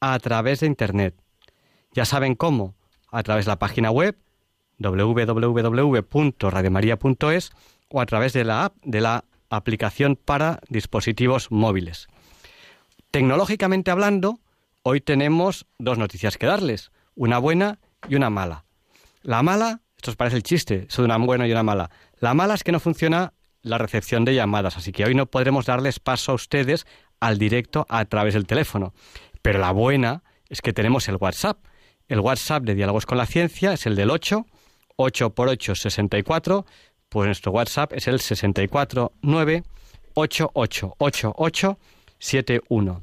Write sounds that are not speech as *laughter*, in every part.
a través de Internet. Ya saben cómo, a través de la página web www.radiomaria.es o a través de la app de la aplicación para dispositivos móviles. Tecnológicamente hablando, hoy tenemos dos noticias que darles, una buena y una mala. La mala, esto os parece el chiste, de una buena y una mala. La mala es que no funciona la recepción de llamadas, así que hoy no podremos darles paso a ustedes al directo a través del teléfono. Pero la buena es que tenemos el WhatsApp. El WhatsApp de Diálogos con la Ciencia es el del 8, 8 por 8, 64. Pues nuestro WhatsApp es el 649 888871.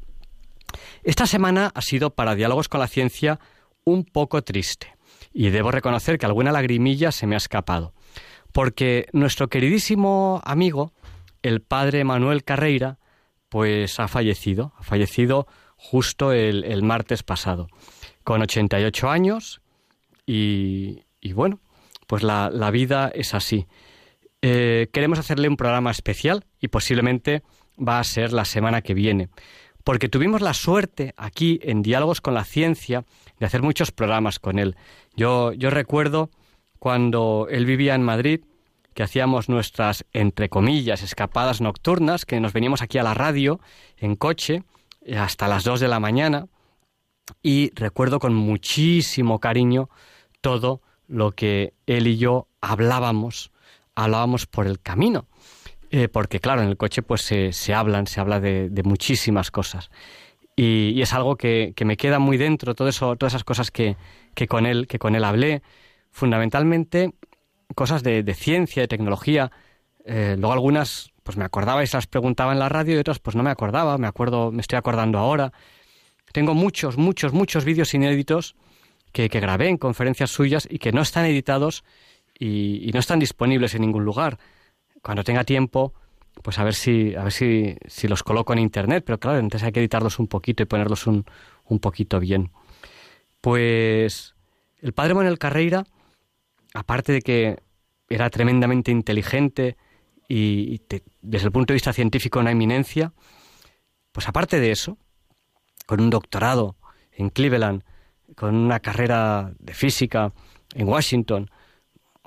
Esta semana ha sido para Diálogos con la Ciencia un poco triste. Y debo reconocer que alguna lagrimilla se me ha escapado. Porque nuestro queridísimo amigo, el padre Manuel Carreira, pues ha fallecido. Ha fallecido justo el, martes pasado, con 88 años y, y bueno, pues la, la, vida es así. Eh, queremos hacerle un programa especial y posiblemente va a ser la semana que viene, porque tuvimos la suerte aquí en Diálogos con la Ciencia de hacer muchos programas con él. Yo, yo recuerdo cuando él vivía en Madrid, que hacíamos nuestras, entre comillas, escapadas nocturnas, que nos veníamos aquí a la radio en coche hasta las dos de la mañana y recuerdo con muchísimo cariño todo lo que él y yo hablábamos, hablábamos por el camino. Eh, porque claro, en el coche pues se, se hablan, se habla de, muchísimas cosas. Y, es algo que, que, me queda muy dentro, todo eso, todas esas cosas que, que, con él, que con él hablé, fundamentalmente cosas de, de ciencia, de tecnología, eh, luego algunas pues me acordaba y se las preguntaba en la radio y otras pues no me acordaba, me acuerdo, me estoy acordando ahora. Tengo muchos, muchos, muchos vídeos inéditos que, que grabé en conferencias suyas y que no están editados y, no están disponibles en ningún lugar. Cuando tenga tiempo, pues a ver si, a ver si, si los coloco en internet, pero claro, entonces hay que editarlos un poquito y ponerlos un, un poquito bien. Pues el padre Manuel Carreira, aparte de que era tremendamente inteligente, y, desde el punto de vista científico una eminencia, pues aparte de eso, con un doctorado en Cleveland, con una carrera de física en Washington,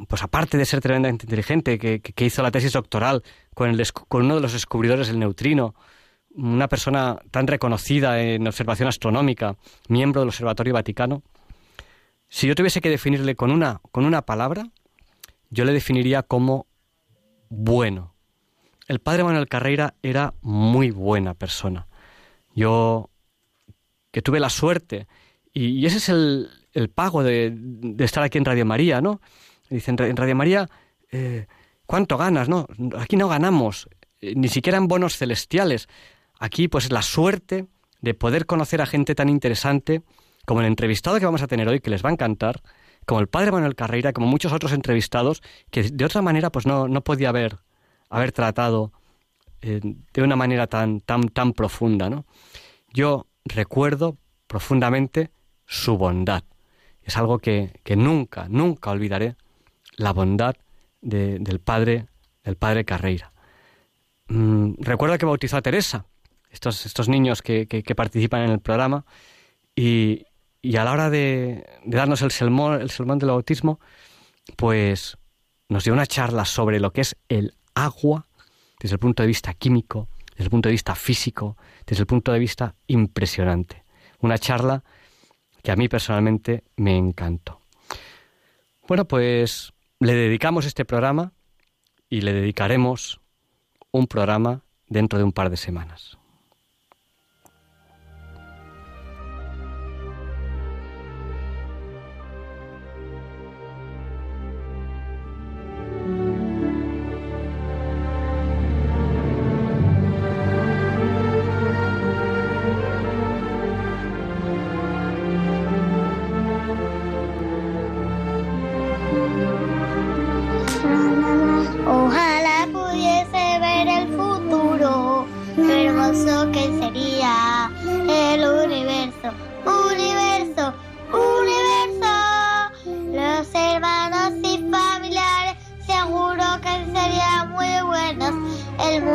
pues aparte de ser tremendamente inteligente, que, hizo la tesis doctoral con, el, con uno de los descubridores del neutrino, una persona tan reconocida en observación astronómica, miembro del Observatorio Vaticano, si yo tuviese que definirle con una, con una palabra, yo le definiría como bueno. El padre Manuel Carreira era muy buena persona. Yo, que tuve la suerte, y, ese es el, pago de, estar aquí en Radio María, ¿no? Dicen, en Radio María, eh, ¿cuánto ganas, no? Aquí no ganamos, eh, ni siquiera en bonos celestiales. Aquí, pues, la suerte de poder conocer a gente tan interesante como el entrevistado que vamos a tener hoy, que les va a encantar, como el padre Manuel Carreira, como muchos otros entrevistados, que de otra manera pues no, no podía haber, haber tratado eh, de una manera tan, tan, tan profunda. ¿no? Yo recuerdo profundamente su bondad. Es algo que, que nunca, nunca olvidaré, la bondad del padre, del padre Carreira. Mm, recuerdo que bautizó a Teresa, estos, estos niños que, que participan en el programa, y, y a la hora de, darnos el sermón, el sermón del bautismo, pues nos dio una charla sobre lo que es el agua desde el punto de vista químico, desde el punto de vista físico, desde el punto de vista impresionante. Una charla que a mí personalmente me encantó. Bueno, pues le dedicamos este programa y le dedicaremos un programa dentro de un par de semanas.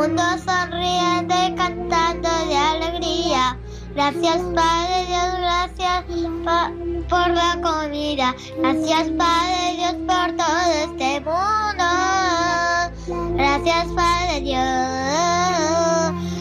mundo sonriente cantando de alegría. Gracias Padre Dios, gracias por la comida. Gracias Padre Dios por todo este mundo. Gracias Padre Dios.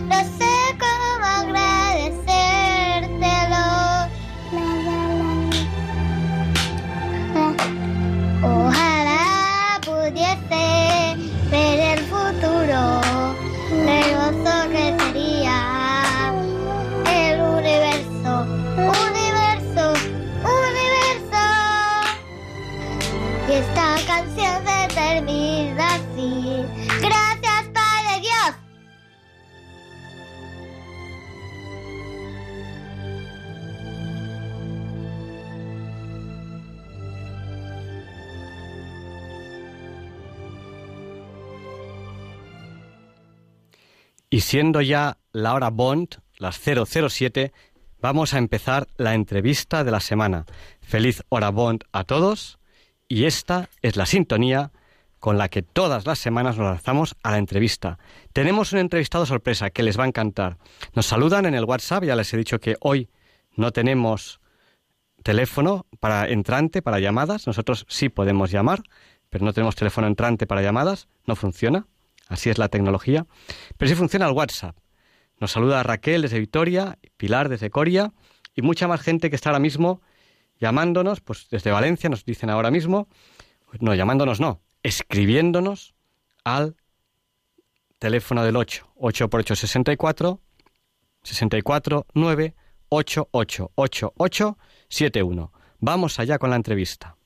Y siendo ya la hora Bond, las 007, vamos a empezar la entrevista de la semana. Feliz hora Bond a todos y esta es la sintonía con la que todas las semanas nos lanzamos a la entrevista. Tenemos un entrevistado sorpresa que les va a encantar. Nos saludan en el WhatsApp, ya les he dicho que hoy no tenemos teléfono para entrante, para llamadas. Nosotros sí podemos llamar, pero no tenemos teléfono entrante para llamadas, no funciona. Así es la tecnología. Pero sí funciona el WhatsApp. Nos saluda Raquel desde Vitoria, Pilar desde Coria y mucha más gente que está ahora mismo llamándonos, pues desde Valencia nos dicen ahora mismo, no, llamándonos no, escribiéndonos al teléfono del 8, 8 por 8, 64, 64, 9, 8, 8, 8, 8, 7, 1. Vamos allá con la entrevista.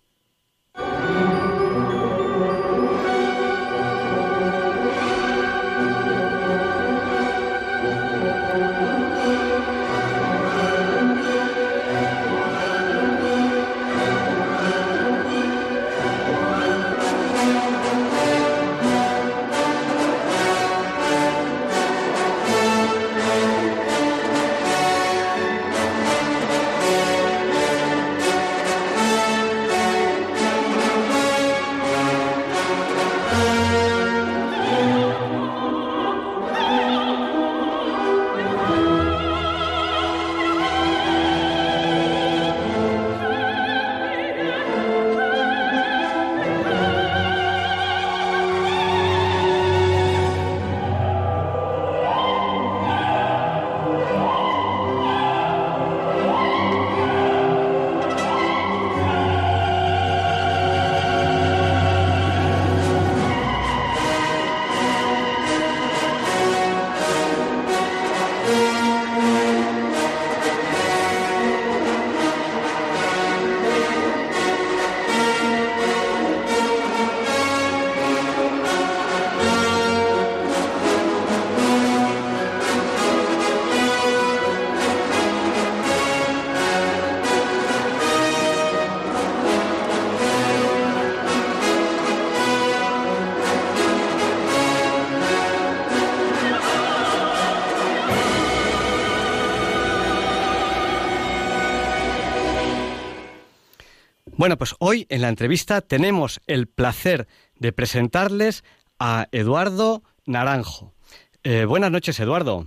Bueno, pues hoy en la entrevista tenemos el placer de presentarles a Eduardo Naranjo. Eh, buenas noches, Eduardo.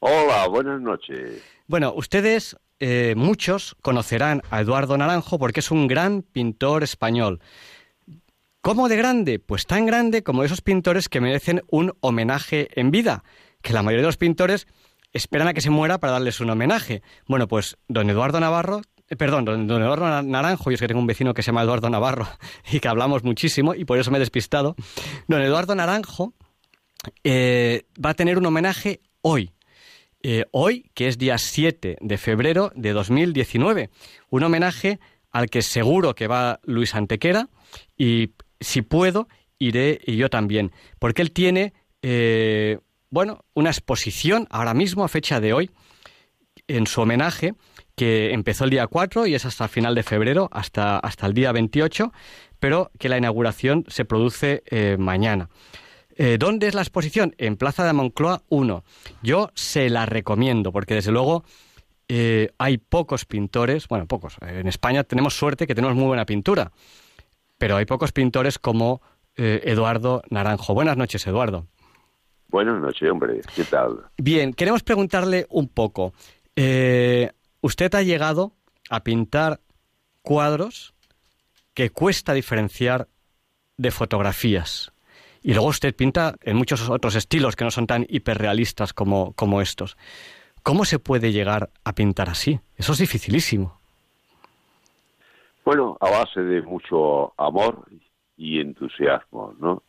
Hola, buenas noches. Bueno, ustedes, eh, muchos, conocerán a Eduardo Naranjo porque es un gran pintor español. ¿Cómo de grande? Pues tan grande como esos pintores que merecen un homenaje en vida, que la mayoría de los pintores esperan a que se muera para darles un homenaje. Bueno, pues don Eduardo Navarro, eh, perdón, don, Eduardo Naranjo, yo es que tengo un vecino que se llama Eduardo Navarro *laughs* y que hablamos muchísimo y por eso me he despistado. Don Eduardo Naranjo eh, va a tener un homenaje hoy. Eh, hoy, que es día 7 de febrero de 2019. Un homenaje al que seguro que va Luis Antequera y si puedo, iré y yo también. Porque él tiene bueno, una exposición ahora mismo, a fecha de hoy, en su homenaje, que empezó el día 4 y es hasta el final de febrero, hasta, hasta el día 28, pero que la inauguración se produce eh, mañana. Eh, ¿Dónde es la exposición? En Plaza de Moncloa 1. Yo se la recomiendo, porque desde luego eh, hay pocos pintores, bueno, pocos. En España tenemos suerte que tenemos muy buena pintura, pero hay pocos pintores como Eduardo Naranjo. Buenas noches, Eduardo. Buenas noches, hombre. ¿Qué tal? Bien, queremos preguntarle un poco. Eh, usted ha llegado a pintar cuadros que cuesta diferenciar de fotografías. Y luego usted pinta en muchos otros estilos que no son tan hiperrealistas como, como estos. ¿Cómo se puede llegar a pintar así? Eso es dificilísimo. Bueno, a base de mucho amor y entusiasmo, ¿no?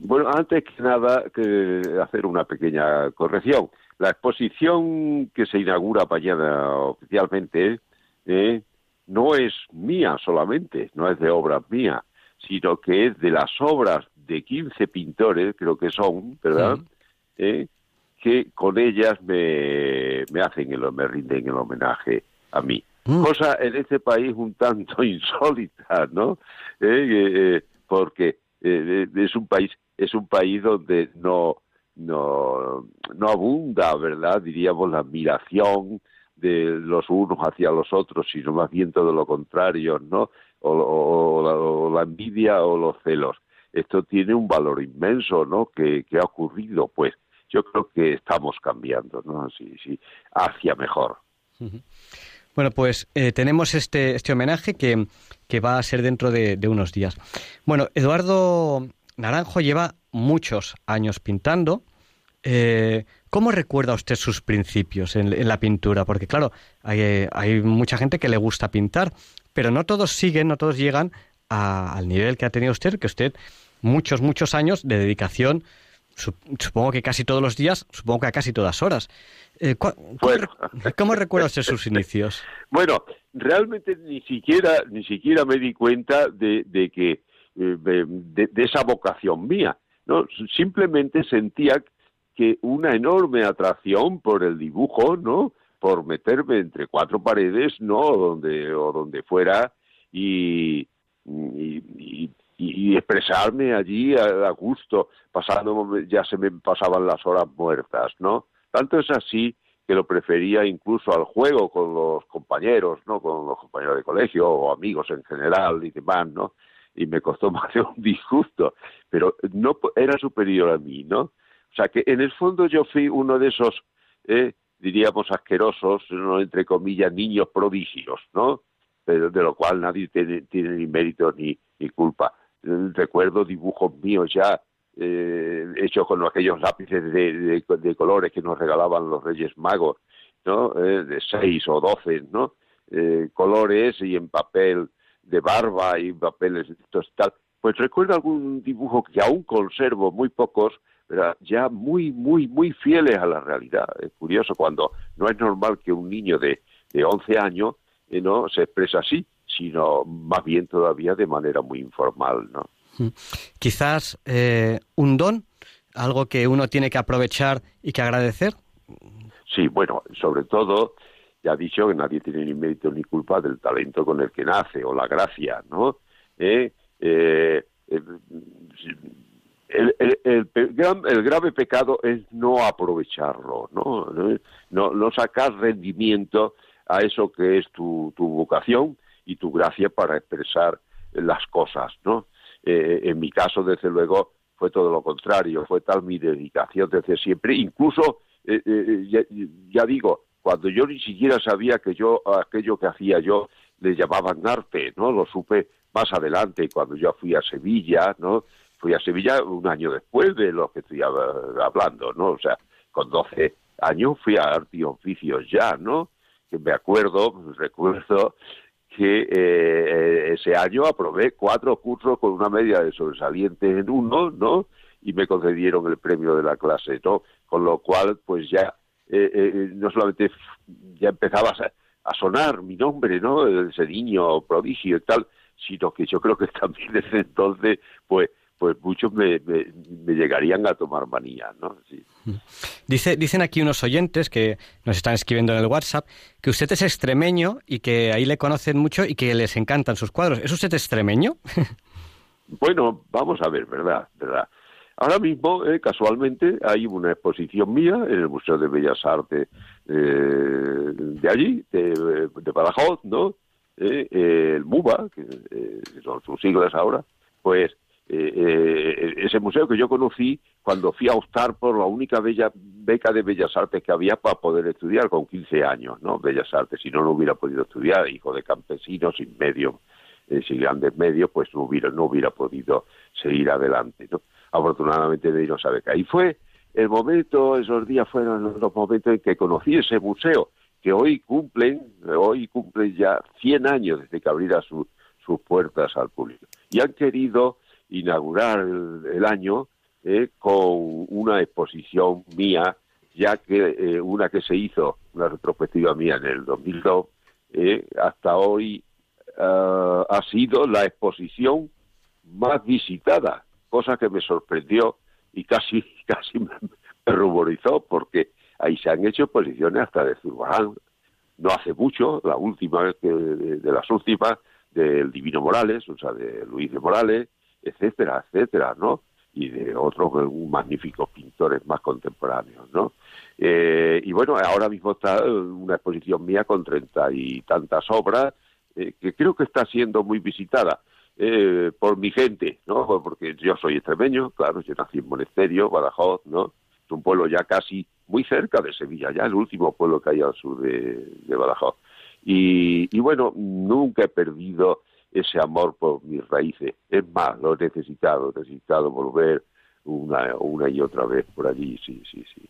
Bueno, antes que nada, que hacer una pequeña corrección. La exposición que se inaugura mañana oficialmente eh, no es mía solamente, no es de obras mías, sino que es de las obras de 15 pintores, creo que son, ¿verdad? Eh, que con ellas me, me hacen, el, me rinden el homenaje a mí. Mm. Cosa en este país un tanto *laughs* insólita, ¿no? Eh, porque es un país es un país donde no, no, no abunda, ¿verdad? Diríamos la admiración de los unos hacia los otros, sino más bien todo lo contrario, ¿no? O, la, envidia o los celos. Esto tiene un valor inmenso, ¿no? Que, ha ocurrido, pues yo creo que estamos cambiando, ¿no? Sí, sí, hacia mejor. Bueno, pues eh, tenemos este, este homenaje que, que va a ser dentro de, de unos días. Bueno, Eduardo Naranjo lleva muchos años pintando. Eh, ¿Cómo recuerda usted sus principios en, la pintura? Porque claro, hay, mucha gente que le gusta pintar, pero no todos siguen, no todos llegan al nivel que ha tenido usted, que usted muchos, muchos años de dedicación, supongo que casi todos los días, supongo que a casi todas horas. Eh, ¿cómo, recuerda usted sus inicios? *laughs* Bueno, realmente ni siquiera, ni siquiera me di cuenta de que de, esa vocación mía. ¿no? Simplemente sentía que una enorme atracción por el dibujo, ¿no? Por meterme entre cuatro paredes, ¿no? Donde, o donde fuera y, y, expresarme allí a, gusto, pasando, ya se me pasaban las horas muertas, ¿no? Tanto es así que lo prefería incluso al juego con los compañeros, ¿no? Con los compañeros de colegio o amigos en general y demás, ¿no? Y me costó *laughs* más de un disgusto, pero no era superior a mí, ¿no? O sea que en el fondo yo fui uno de esos, eh, diríamos, asquerosos, ¿no? entre comillas, niños prodigios, ¿no? Pero de lo cual nadie tiene, ni mérito ni, ni culpa. Recuerdo dibujos míos ya eh, hechos con aquellos lápices de, de, colores que nos regalaban los Reyes Magos, ¿no? Eh, de seis o doce, ¿no? Eh, colores y en papel de barba y papeles y tal, pues recuerdo algún dibujo que aún conservo, muy pocos, pero ya muy, muy, muy fieles a la realidad. Es curioso cuando no es normal que un niño de, de 11 años eh, no se expresa así, sino más bien todavía de manera muy informal, ¿no? Mm. Quizás eh, un don, algo que uno tiene que aprovechar y que agradecer. Sí, bueno, sobre todo ya ha dicho que nadie tiene ni mérito ni culpa del talento con el que nace o la gracia, ¿no? ¿Eh? Eh, el, el, grave pecado es no aprovecharlo, ¿no? No, no sacar rendimiento a eso que es tu, tu vocación y tu gracia para expresar las cosas, ¿no? Eh, en mi caso, desde luego, fue todo lo contrario, fue tal mi dedicación desde siempre, incluso, ya, digo, cuando yo ni siquiera sabía que yo aquello que hacía yo le llamaban arte, ¿no? Lo supe más adelante cuando yo fui a Sevilla, ¿no? Fui a Sevilla un año después de lo que estoy hablando, ¿no? O sea, con 12 años fui a arte y oficios ya, ¿no? Que me acuerdo, recuerdo que eh, ese año aprobé cuatro cursos con una media de sobresalientes en uno, ¿no? Y me concedieron el premio de la clase, ¿no? Con lo cual, pues ya, eh, eh, no solamente ya empezaba a, sonar mi nombre, ¿no? Ese niño prodigio y tal, sino que yo creo que *laughs* también desde entonces, pues, pues muchos me, llegarían a tomar manía, ¿no? Dice, dicen aquí unos oyentes que nos están escribiendo en el WhatsApp que usted es extremeño y que ahí le conocen mucho y que les encantan sus cuadros. ¿Es usted extremeño? *laughs* bueno, vamos a ver, ¿verdad? ¿verdad? Ahora mismo, eh, casualmente, hay una exposición mía en el Museo de Bellas Artes eh, de allí, de, Badajoz, ¿no? Eh, el MUBA, que son sus siglas ahora, pues eh, eh, ese museo que yo conocí cuando fui a optar por la única bella beca de Bellas Artes que había para poder estudiar con 15 años, ¿no? Bellas Artes, si no, no hubiera podido estudiar, hijo de campesinos, sin medios, eh, sin grandes medios, pues no hubiera, no hubiera podido seguir adelante, ¿no? Afortunadamente me dieron esa beca. Y fue el momento, esos días fueron los momentos en que conocí ese museo, que hoy cumplen, hoy cumplen ya 100 años desde que abriera sus puertas al público. Y han querido inaugurar el, año eh, con una exposición mía, ya que eh, una que se hizo, una retrospectiva mía en el 2002, eh, hasta hoy ah, ha sido la exposición más visitada, cosa que me sorprendió y casi, *laughs* casi me, ruborizó, porque ahí se han hecho exposiciones hasta de Zurbarán, no hace mucho, la última de, de, las últimas, del Divino Morales, o sea, de Luis de Morales, etcétera, etcétera, ¿no? Y de otros magníficos pintores más contemporáneos, ¿no? Eh, y bueno, ahora mismo está una exposición mía con treinta y tantas obras eh, que creo que está siendo muy visitada. Eh, por mi gente, ¿no? Porque yo soy extremeño, claro, yo nací en Monesterio, Badajoz, ¿no? Es un pueblo ya casi muy cerca de Sevilla, ya el último pueblo que hay al sur de, Badajoz. Y, bueno, nunca he perdido ese amor por mis raíces. Es más, lo he necesitado, he necesitado volver una y otra vez por allí, sí, sí, sí.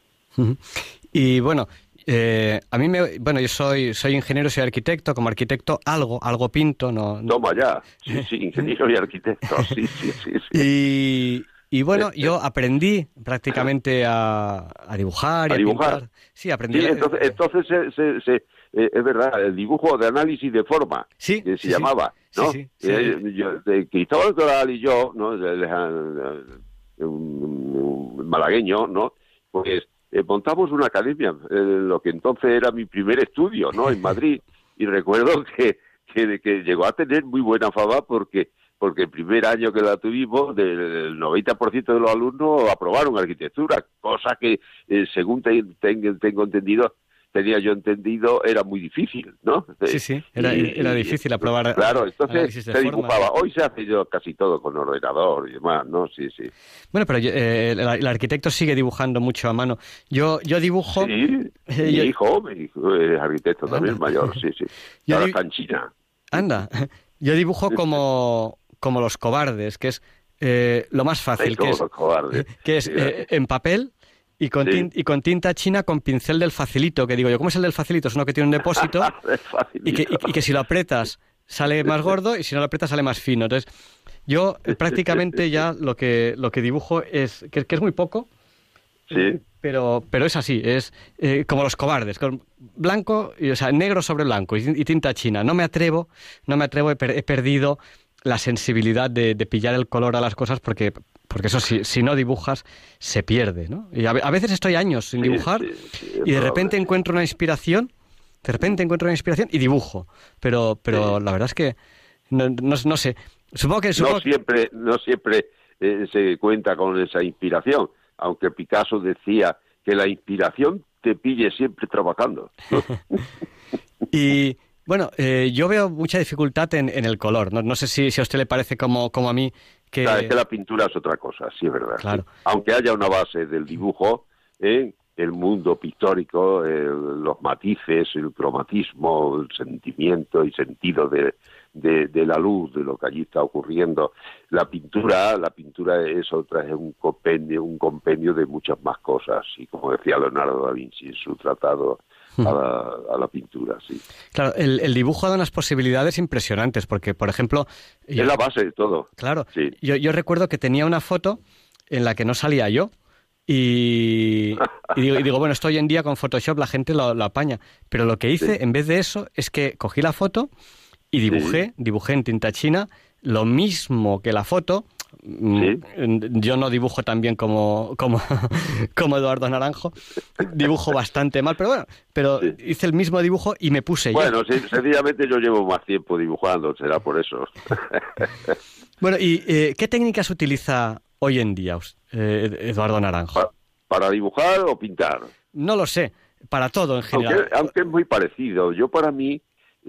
Y bueno, eh, a mí me, bueno, yo soy, soy ingeniero, soy arquitecto, como arquitecto algo, algo pinto, no. Toma ya, sí, sí, ingeniero y arquitecto, sí, sí, sí. Y, y bueno, yo aprendí prácticamente a, a dibujar y a, dibujar. Pintar. Sí, aprendí. entonces, entonces se, se eh, es verdad, el dibujo de análisis de forma, que se llamaba, ¿no? Eh, yo, de Cristóbal Toral y yo, ¿no? un, malagueño, ¿no? Pues eh, montamos una academia, lo que entonces era mi primer estudio, ¿no? En Madrid, *laughs* y recuerdo que, que, que llegó a tener muy buena fama porque porque el primer año que la tuvimos, del 90% de los alumnos aprobaron arquitectura, cosa que, según tengo entendido, tenía yo entendido, era muy difícil, ¿no? Sí, sí, era, difícil aprobar. Claro, entonces se dibujaba. Hoy se hace yo casi todo con ordenador y demás, ¿no? Sí, sí. Bueno, pero eh, el, arquitecto sigue dibujando mucho a mano. Yo, yo dibujo. Sí, eh, *laughs* mi hijo, mi hijo es arquitecto también, mayor, sí, sí. *laughs* Ahora está en China. Anda, *laughs* yo dibujo como, como los cobardes, que es eh, lo más fácil, que es, que es en papel y con, y con tinta china con pincel del facilito, que digo yo, ¿cómo es el del facilito? Es uno que tiene un depósito *laughs* y, que, y, que si lo apretas sale más gordo y si no lo apretas sale más fino. Entonces, yo prácticamente ya lo que, lo que dibujo es, que, es muy poco, Sí. Pero, pero es así, es eh, como los cobardes, con blanco, y, o sea, negro sobre blanco y, tinta china. No me atrevo, no me atrevo, he, perdido la sensibilidad de, de, pillar el color a las cosas porque porque eso, si, si no dibujas, se pierde, ¿no? Y a, veces estoy años sin dibujar y de repente encuentro una inspiración, de repente encuentro una inspiración y dibujo. Pero, pero la verdad es que no, no, sé. Supongo que... no siempre, no siempre eh, se cuenta con esa inspiración, aunque Picasso decía que la inspiración te pille siempre trabajando. *laughs* y bueno, eh, yo veo mucha dificultad en, en el color. No, no sé si, si, a usted le parece como, como a mí que... es que la pintura es otra cosa, sí es verdad. Aunque haya una base del dibujo, ¿eh? el mundo pictórico, los matices, el cromatismo, el sentimiento y sentido de, de, la luz, de lo que allí está ocurriendo. La pintura, la pintura es otra, es un compendio, un compendio de muchas más cosas, y como decía Leonardo da Vinci en su tratado a la, a la, pintura, sí. Claro, el, dibujo da unas posibilidades impresionantes, porque, por ejemplo... es la base de todo. Claro, yo, yo recuerdo que tenía una foto en la que no salía yo, y, digo, bueno, esto hoy en día con Photoshop la gente lo, apaña. Pero lo que hice, en vez de eso, es que cogí la foto y dibujé, dibujé en tinta china lo mismo que la foto. Mm, yo no dibujo tan bien como, como, *laughs* como Eduardo Naranjo, dibujo bastante mal, pero bueno, pero hice el mismo dibujo y me puse Bueno, sencillamente yo llevo más tiempo dibujando, será por eso. *laughs* bueno, ¿y eh, qué técnicas utiliza hoy en día eh, Eduardo Naranjo? ¿Para, dibujar o pintar? No lo sé, para todo en general. aunque es muy parecido. Yo para mí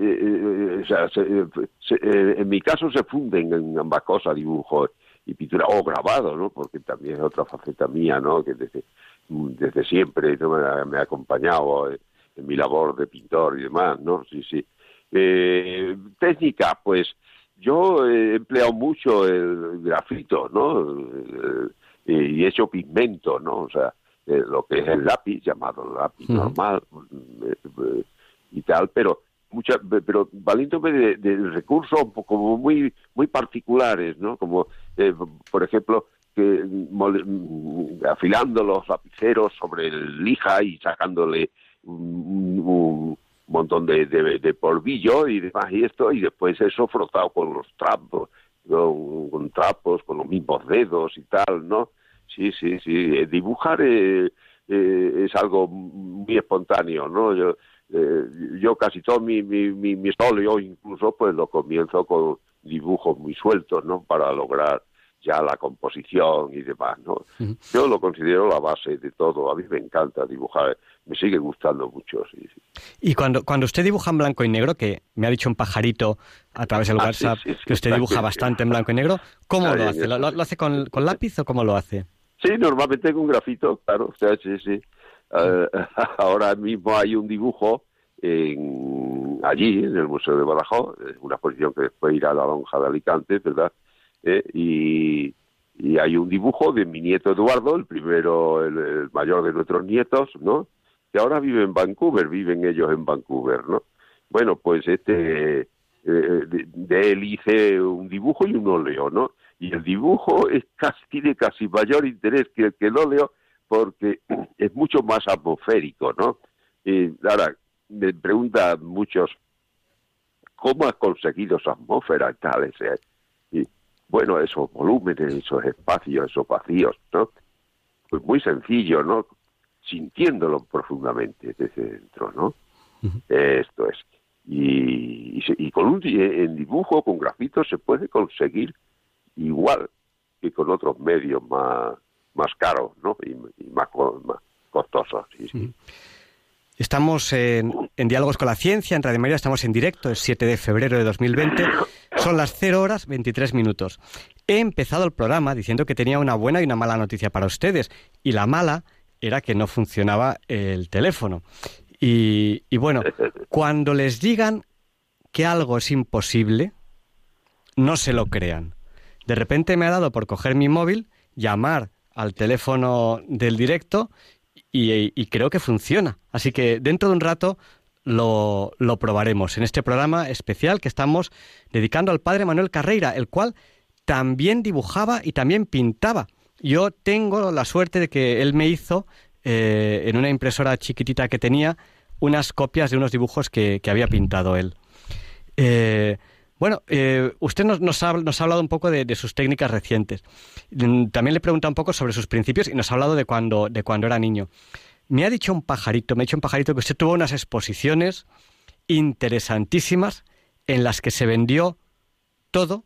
eh, eh, eh, en mi caso se funden en ambas cosas, dibujo y pintura, o grabado, ¿no? Porque también es otra faceta mía, ¿no? Que desde, desde siempre me, ha, acompañado en, mi labor de pintor y demás, ¿no? Sí, sí. técnica, pues yo he empleado mucho el grafito, ¿no? y he hecho pigmento, ¿no? O sea, lo que es el lápiz, llamado lápiz normal y tal, pero mucha, pero valiéndome de, recursos como muy muy particulares, ¿no? Como, eh, por ejemplo, que afilando los lapiceros sobre el lija y sacándole un, montón de, de, polvillo y demás y esto, y después eso frotado con los trapos, con, trapos, con los mismos dedos y tal, ¿no? Sí, sí, sí. Eh, dibujar eh, es algo muy espontáneo, ¿no? Yo, eh, yo casi todo mi, mi, mi, mi incluso pues lo comienzo con dibujos muy sueltos, ¿no? Para lograr ya la composición y demás, ¿no? Yo lo considero la base de todo. A mí me encanta dibujar, me sigue gustando mucho, sí, Y cuando, cuando usted dibuja en blanco y negro, que me ha dicho un pajarito a través del ah, WhatsApp que usted dibuja bastante en blanco y negro, ¿cómo lo hace? ¿Lo, hace con, con, lápiz o cómo lo hace? Sí, normalmente con grafito, claro, sí, sí. Eh, *laughs* ahora mismo hay un dibujo en, allí, en el Museo de Badajoz, una exposición que después irá a la lonja de Alicante, ¿verdad? Eh, y, hay un dibujo de mi nieto Eduardo, el primero, el, mayor de nuestros nietos, ¿no? Que ahora vive en Vancouver, viven ellos en Vancouver, ¿no? Bueno, pues este, eh, de, él hice un dibujo y un óleo, ¿no? Y el dibujo es *laughs* casi, tiene casi mayor interés que, que el óleo porque *clears throat* es mucho más atmosférico, ¿no? Y ahora, me preguntan muchos, ¿cómo has conseguido esa atmósfera y tal? y, bueno, esos volúmenes, esos espacios, esos vacíos, ¿no? Pues muy sencillo, ¿no? Sintiéndolo profundamente desde dentro, ¿no? Esto es. Y, y, con un en dibujo, con grafitos, se puede conseguir igual que con otros medios más, más caros, ¿no? Y, más, más costosos. Sí, Estamos en, Diálogos con la Ciencia, en Radio María, estamos en directo, es 7 de febrero de 2020, *coughs* son las 0 horas 23 minutos. He empezado el programa diciendo que tenía una buena y una mala noticia para ustedes, y la mala era que no funcionaba el teléfono. Y, y bueno, cuando les digan que algo es imposible, no se lo crean. De repente me ha dado por coger mi móvil, llamar al teléfono del directo y, creo que funciona. Así que dentro de un rato lo, lo, probaremos en este programa especial que estamos dedicando al padre Manuel Carreira, el cual también dibujaba y también pintaba. Yo tengo la suerte de que él me hizo eh, en una impresora chiquitita que tenía unas copias de unos dibujos que, que había pintado él. Eh, bueno, eh, usted nos, ha, hablado un poco de, sus técnicas recientes. Mm, también le pregunta un poco sobre sus principios y nos ha hablado de cuando, de cuando era niño. Me ha dicho un pajarito, me ha dicho un pajarito que usted tuvo unas exposiciones interesantísimas en las que se vendió todo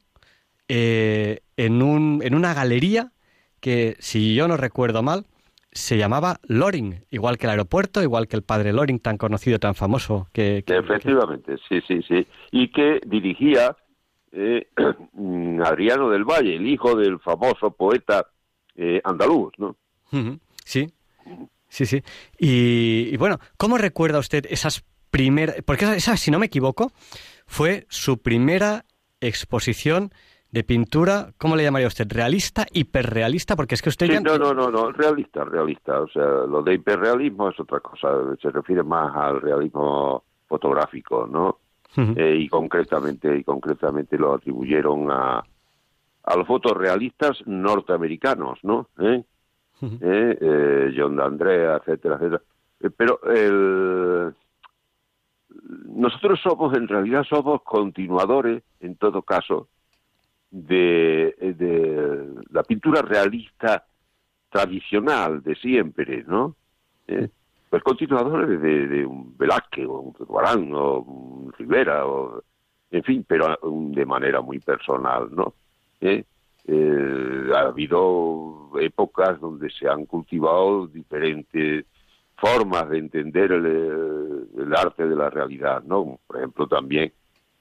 eh, en, un, en una galería que, si yo no recuerdo mal, se llamaba Loring, igual que el aeropuerto, igual que el padre Loring, tan conocido, tan famoso. Que, Efectivamente, sí, sí, sí. Y que dirigía eh, *clears throat* Adriano del Valle, el hijo del famoso poeta eh, andaluz, ¿no? Sí, Sí, sí. Y, bueno, ¿cómo recuerda usted esas primeras... Porque esa, si no me equivoco, fue su primera exposición de pintura, ¿cómo le llamaría usted? ¿Realista, hiperrealista? Porque es que usted ya... No, no, no, no, realista, realista. O sea, lo de hiperrealismo es otra cosa, se refiere más al realismo fotográfico, ¿no? Eh, y concretamente y concretamente lo atribuyeron a, a los fotorrealistas norteamericanos, ¿no? ¿Eh? ¿Eh? ¿Eh? John D'Andrea, etcétera, etcétera. pero el, nosotros somos, en realidad, somos continuadores, en todo caso, de, de la pintura realista tradicional de siempre, ¿no? ¿Eh? Pues continuadores de, de, un Velázquez o un Guarán o un Rivera, o, en fin, pero de manera muy personal, ¿no? ¿Eh? Eh, ha habido épocas donde se han cultivado diferentes formas de entender el, arte de la realidad, ¿no? Por ejemplo, también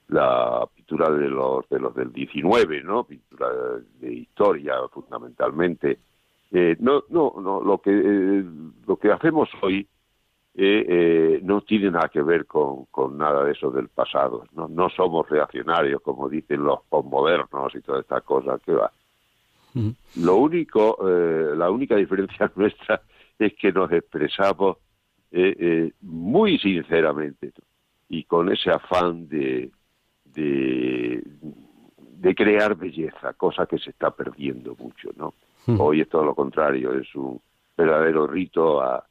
la pintura de los de los del 19, ¿no? Pintura de historia fundamentalmente. Eh, no, no, no. Lo que eh, lo que hacemos hoy eh, no tiene nada que ver con, con nada de eso del pasado. No, no somos reaccionarios como dicen los postmodernos y todas estas cosas que va. Lo único, la única diferencia *laughs* nuestra es que nos expresamos eh, eh, muy sinceramente y con ese afán de, de, crear belleza, cosa que se está perdiendo mucho, ¿no? Hoy es todo lo contrario, es un verdadero rito a,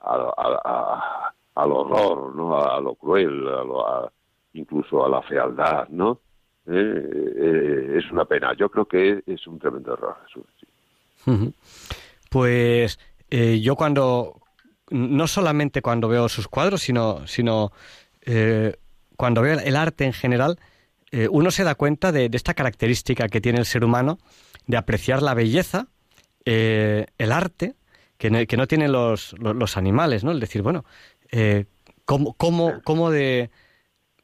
al horror, ¿no? A, lo cruel, a incluso a la fealdad, ¿no? Eh, es una pena. Yo creo que es un tremendo error. Pues eh, yo cuando, no solamente cuando veo sus cuadros, sino, sino eh, cuando veo el arte en general, eh, uno se da cuenta de, esta característica que tiene el ser humano de apreciar la belleza, el arte, que no, que no tienen los, los, animales, ¿no? Es decir, bueno, ¿cómo, cómo, cómo, de,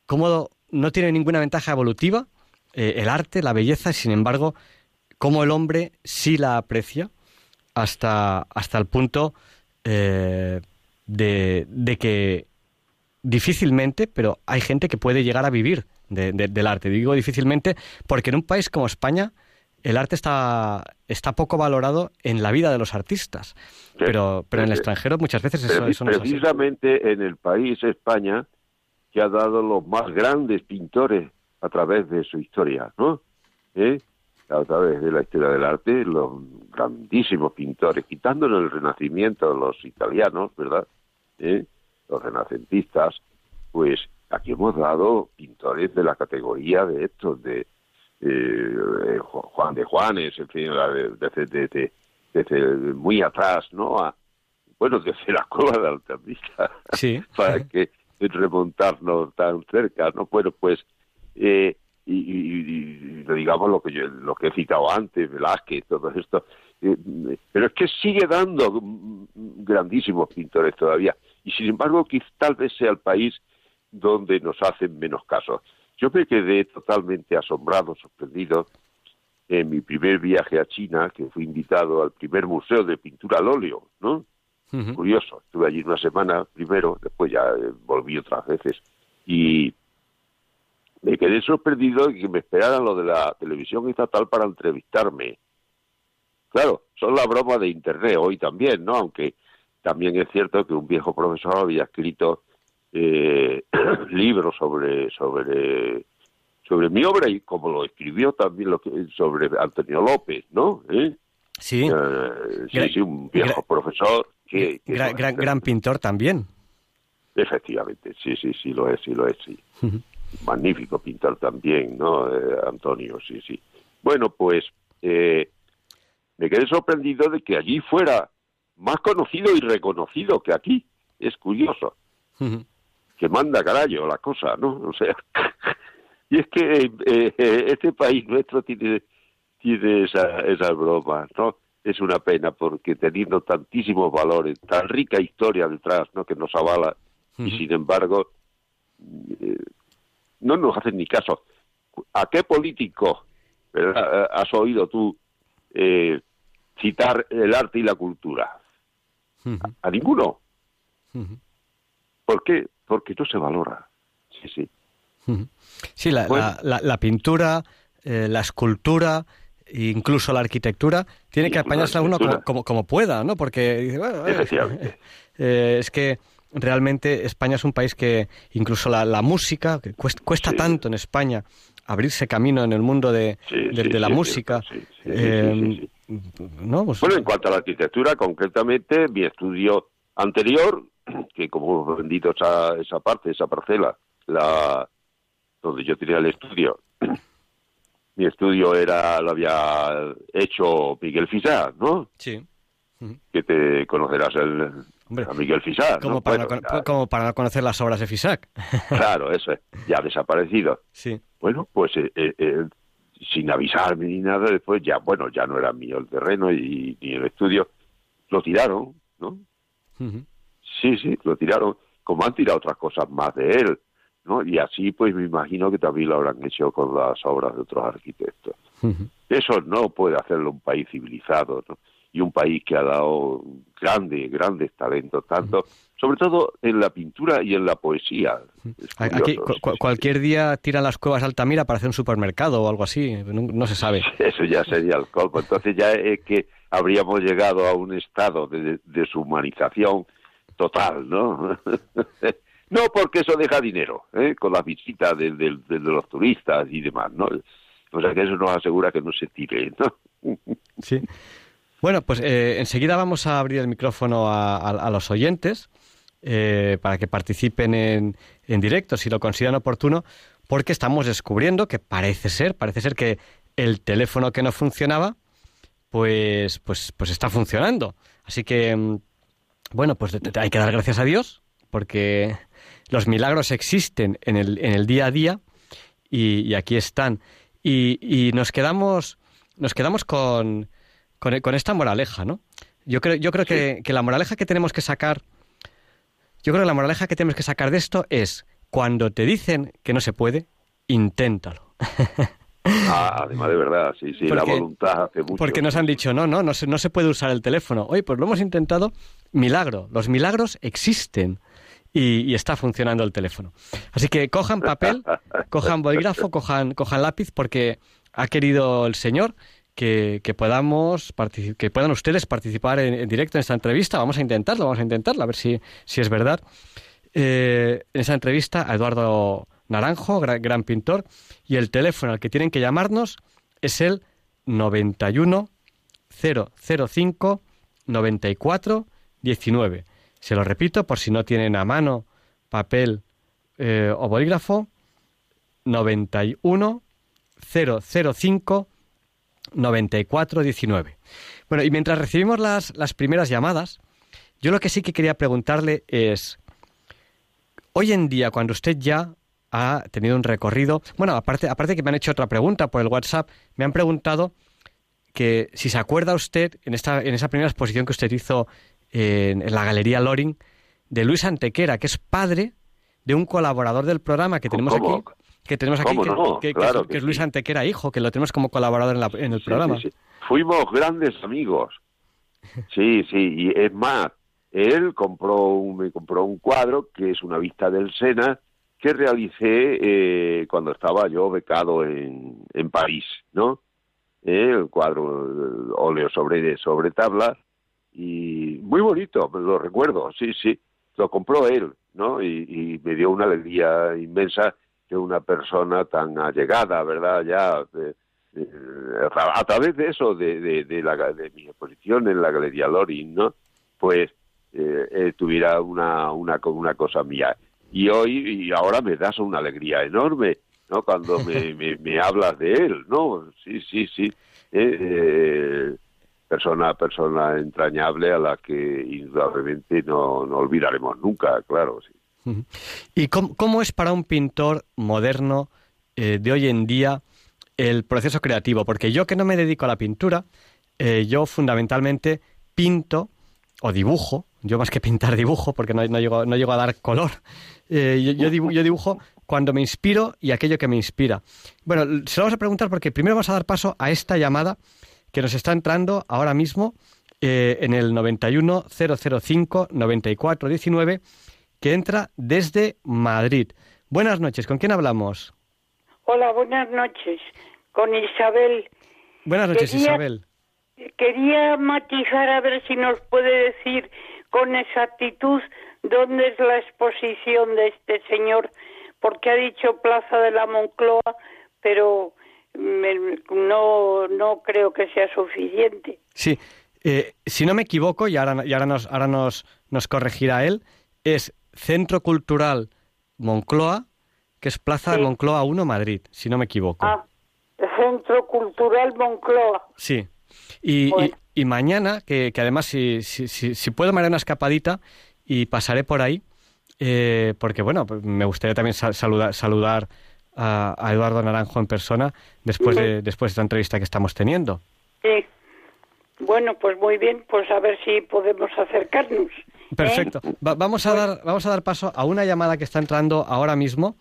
cómo no tiene ninguna ventaja evolutiva el arte, la belleza, sin embargo, cómo el hombre sí la aprecia hasta, hasta el punto eh, de, de, que difícilmente, pero hay gente que puede llegar a vivir del arte. Digo difícilmente porque en un país como España el arte está, está poco valorado en la vida de los artistas, pero, pero en el extranjero muchas veces eso, eso no Precisamente en el país España que ha dado los más grandes pintores a través de su historia, ¿no? ¿Eh? a través de la historia del arte, los grandísimos pintores, quitándonos el renacimiento, los italianos, ¿verdad? ¿Eh? Los renacentistas, pues aquí hemos dado pintores de la categoría de estos, de eh, Juan de Juanes, en fin, desde, desde, muy atrás, ¿no? bueno, desde la cueva de Altamira, sí. *laughs* para que remontarnos tan cerca, ¿no? Bueno, pues eh, y, digamos lo que lo que he citado antes, Velázquez, todo esto. Eh, pero es que sigue dando grandísimos pintores todavía. Y sin embargo, que tal vez sea el país donde nos hacen menos caso. Yo me quedé totalmente asombrado, sorprendido, en mi primer viaje a China, que fui invitado al primer museo de pintura al óleo, ¿no? Curioso, estuve allí una semana primero, después ya eh, volví otras veces. Y, me quedé sorprendido de que me esperaran lo de la televisión estatal para entrevistarme. Claro, son la broma de Internet hoy también, ¿no? Aunque también es cierto que un viejo profesor había escrito eh, *clears throat* libros sobre, sobre, sobre mi obra y como lo escribió también lo que, sobre Antonio López, ¿no? ¿Eh? Sí. Eh, sí, sí, un viejo profesor. Que, gran, gran, pintor también. Efectivamente, sí, sí, sí lo es, sí lo es, sí magnífico pintor también, ¿no? Eh, Antonio, sí, sí. Bueno, pues eh, me quedé sorprendido de que allí fuera más conocido y reconocido que aquí. Es curioso. Que manda carajo la cosa, ¿no? O sea, *laughs* y es que eh, este país nuestro tiene, tiene esa, esa broma, ¿no? Es una pena porque teniendo tantísimos valores, tan rica historia detrás, ¿no? Que nos avala, y sin embargo, no nos hacen ni caso. ¿A qué político has oído tú eh, citar el arte y la cultura? a, ninguno. ¿Por qué? Porque no se valora. Sí, sí. Sí, la, la, pintura, eh, la escultura, incluso la arquitectura, tiene que apañarse a uno como, como, pueda, ¿no? Porque *laughs* eh, es que realmente España es un país que incluso la, música, que cuesta, tanto en España abrirse camino en el mundo de, la música. ¿no? bueno, en cuanto a la arquitectura, concretamente, mi estudio anterior, *clears throat* que como hemos vendido esa, esa parte, esa parcela, la donde yo tenía el estudio, *clears throat* mi estudio era lo había hecho Miguel Fisar, ¿no? Sí. Que te conocerás el, a Miguel Fisac. Como, para como para conocer las obras de Fisac. *laughs* Claro, eso es. Ya desaparecido. Sí. Bueno, pues eh, eh, eh, sin avisarme ni nada, después ya, bueno, ya no era mío el terreno y, ni el estudio. Lo tiraron, ¿no? Sí, sí, lo tiraron. Como han tirado otras cosas más de él. ¿no? Y así, pues me imagino que también lo habrán hecho con las obras de otros arquitectos. Eso no puede hacerlo un país civilizado, ¿no? Y un país que ha dado grandes, grandes talentos, tanto, sobre todo en la pintura y en la poesía. Aquí, cualquier día tiran las cuevas Altamira para hacer un supermercado o algo así, no, se sabe. *laughs* Eso ya sería el colpo. Entonces ya es que habríamos llegado a un estado de deshumanización total, ¿no? *laughs* No porque eso deja dinero, ¿eh? con las visitas de, los turistas y demás, ¿no? O sea que eso nos asegura que no se tire, ¿no? Sí. Bueno, pues eh, enseguida vamos a abrir el micrófono a, los oyentes eh, para que participen en, en directo, si lo consideran oportuno, porque estamos descubriendo que parece ser, parece ser que el teléfono que no funcionaba, pues, pues, pues está funcionando. Así que, mm, bueno, pues hay que dar gracias a Dios, porque los milagros existen en el, en el día a día y, aquí están. Y, nos quedamos, nos quedamos con, con, esta moraleja, ¿no? Yo creo, yo creo que, la moraleja que tenemos que sacar, yo creo que la moraleja que tenemos que sacar de esto es cuando te dicen que no se puede, inténtalo. *laughs* Ah, además de verdad, sí, sí, la voluntad hace mucho. Porque nos han dicho, no, no, no se, no se puede usar el teléfono. Oye, pues lo hemos intentado, milagro. Los milagros existen y, está funcionando el teléfono. Así que cojan papel, *laughs* cojan bolígrafo, cojan, cojan lápiz, porque ha querido el Señor que, podamos que puedan ustedes participar en, directo en esta entrevista. Vamos a intentarlo, vamos a intentarlo, a ver si, si es verdad. Eh, en esa entrevista a Eduardo Naranjo, gran, pintor, y el teléfono al que tienen que llamarnos es el 91 005 94 19. Se lo repito por si no tienen a mano papel eh, o bolígrafo. 91 005 94 19. Bueno, y mientras recibimos las, las primeras llamadas, yo lo que sí que quería preguntarle es, hoy en día, cuando usted ya ha tenido un recorrido, bueno, aparte, aparte que me han hecho otra pregunta por el WhatsApp, me han preguntado que si se acuerda usted en, esta, en esa primera exposición que usted hizo en, la Galería Loring, de Luis Antequera, que es padre de un colaborador del programa que tenemos aquí, que tenemos aquí, que, es, Luis Antequera, hijo, que lo tenemos como colaborador en, el programa. Fuimos grandes amigos. Sí, sí, y es más, él compró me compró un cuadro que es una vista del Sena que realicé eh, cuando estaba yo becado en, en París, ¿no? Eh, el cuadro óleo sobre sobre tabla y muy bonito, lo recuerdo, sí, sí, lo compró él, ¿no? Y, me dio una alegría inmensa que una persona tan allegada, ¿verdad? Ya a través de eso, de, de, la, de mi exposición en la Galería Loring, ¿no? Pues eh, eh, tuviera una, una, una cosa mía. Y hoy, y ahora me das una alegría enorme, ¿no? Cuando *laughs* me, me, hablas de él, ¿no? Sí, sí, sí. Eh, eh persona persona entrañable a la que indudablemente no, no olvidaremos nunca, claro. Sí. ¿Y cómo, es para un pintor moderno eh, de hoy en día el proceso creativo? Porque yo que no me dedico a la pintura, eh, yo fundamentalmente pinto o dibujo, yo más que pintar dibujo, porque no, no, llego, no llego a dar color, eh, yo, yo, dibujo, yo dibujo cuando me inspiro y aquello que me inspira. Bueno, se lo vamos a preguntar porque primero vamos a dar paso a esta llamada que nos está entrando ahora mismo eh, en el 91 005 94 19 que entra desde Madrid. Buenas noches, ¿con quién hablamos? Hola, buenas noches, con Isabel. Buenas noches, Isabel. Quería matizar a ver si nos puede decir con exactitud dónde es la exposición de este señor, porque ha dicho Plaza de la Moncloa, pero no, no creo que sea suficiente. Sí, eh, si no me equivoco, y ahora, y ahora, nos, ahora nos, nos corregirá él, es Centro Cultural Moncloa, que es Plaza de Moncloa 1, Madrid, si no me equivoco. Ah, Centro Cultural Moncloa. Sí. Y, y, mañana, que, que además, si, si, si, puedo, me haré una escapadita y pasaré por ahí, eh, porque bueno, pues me gustaría también saludar, saludar a, Eduardo Naranjo en persona después, de, después de esta entrevista que estamos teniendo. Sí. Bueno, pues muy bien, pues a ver si podemos acercarnos. ¿eh? Perfecto. vamos, a dar, vamos a dar paso a una llamada que está entrando ahora mismo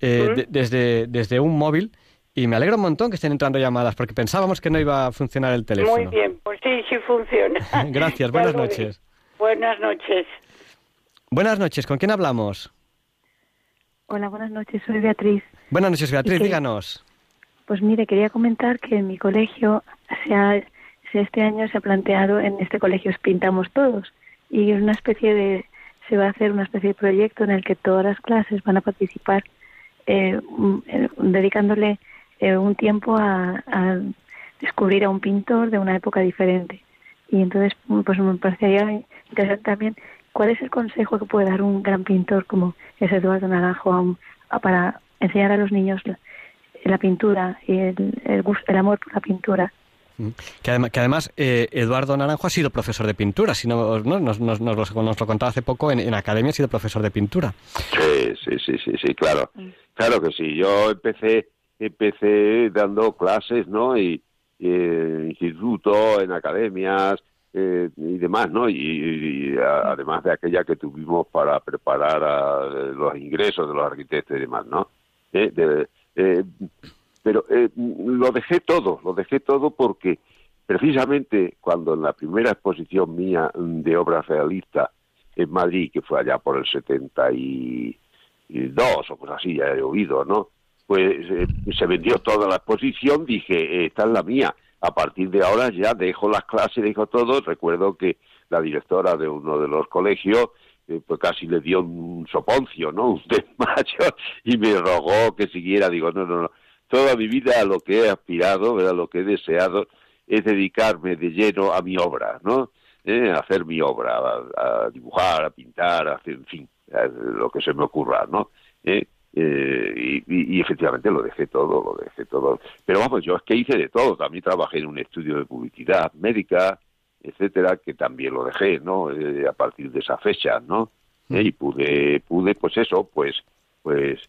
eh, desde, desde un móvil y me alegro un montón que estén entrando llamadas porque pensábamos que no iba a funcionar el teléfono. Muy bien, pues sí, sí funciona. *laughs* Gracias, buenas noches. Buenas noches. Buenas noches, ¿con quién hablamos? Hola, buenas noches, soy Beatriz. Buenas noches, Beatriz, díganos. Pues mire, quería comentar que en mi colegio se ha, este año se ha planteado, en este colegio Pintamos Todos, y es una especie de, se va a hacer una especie de proyecto en el que todas las clases van a participar eh, eh, dedicándole eh, un tiempo a, descubrir a un pintor de una época diferente. Y entonces, pues me parecería interesante también cuál es el consejo que puede dar un gran pintor como es Eduardo Naranjo para enseñar a los niños la, pintura y el, el, amor por la pintura. Mm. Que además, que además Eduardo Naranjo ha sido profesor de pintura, si no, nos, nos, nos, lo, contaba hace poco, en, en, academia ha sido profesor de pintura. Sí, sí, sí, sí, sí claro. Mm. Claro que sí. Yo empecé empecé dando clases, ¿no? Y, en instituto, en academias eh, y demás, ¿no? Y, además de aquella que tuvimos para preparar a, los ingresos de los arquitectos y demás, ¿no? Eh, eh, pero lo dejé todo, lo dejé todo porque precisamente cuando en la primera exposición mía de obras realistas en Madrid, que fue allá por el 72 o cosas así, ya he oído, ¿no? Pues eh, se vendió toda la exposición, dije, esta es la mía. A partir de ahora ya dejo las clases, dejo todo. Recuerdo que la directora de uno de los colegios eh, pues casi le dio un soponcio, ¿no? *laughs* Un desmayo y me rogó que siguiera. Digo, no, no, no. Toda mi vida a lo que he aspirado, a lo que he deseado, es dedicarme de lleno a mi obra, ¿no? Eh, hacer mi obra, a, dibujar, a pintar, a hacer, en fin, lo que se me ocurra, ¿no? Eh, eh, y, efectivamente lo dejé todo, lo dejé todo. Pero vamos, yo es que hice de todo. También trabajé en un estudio de publicidad médica, etcétera, que también lo dejé, ¿no? Eh, a partir de esa fecha, ¿no? Mm. y pude, pude, pues eso, pues, pues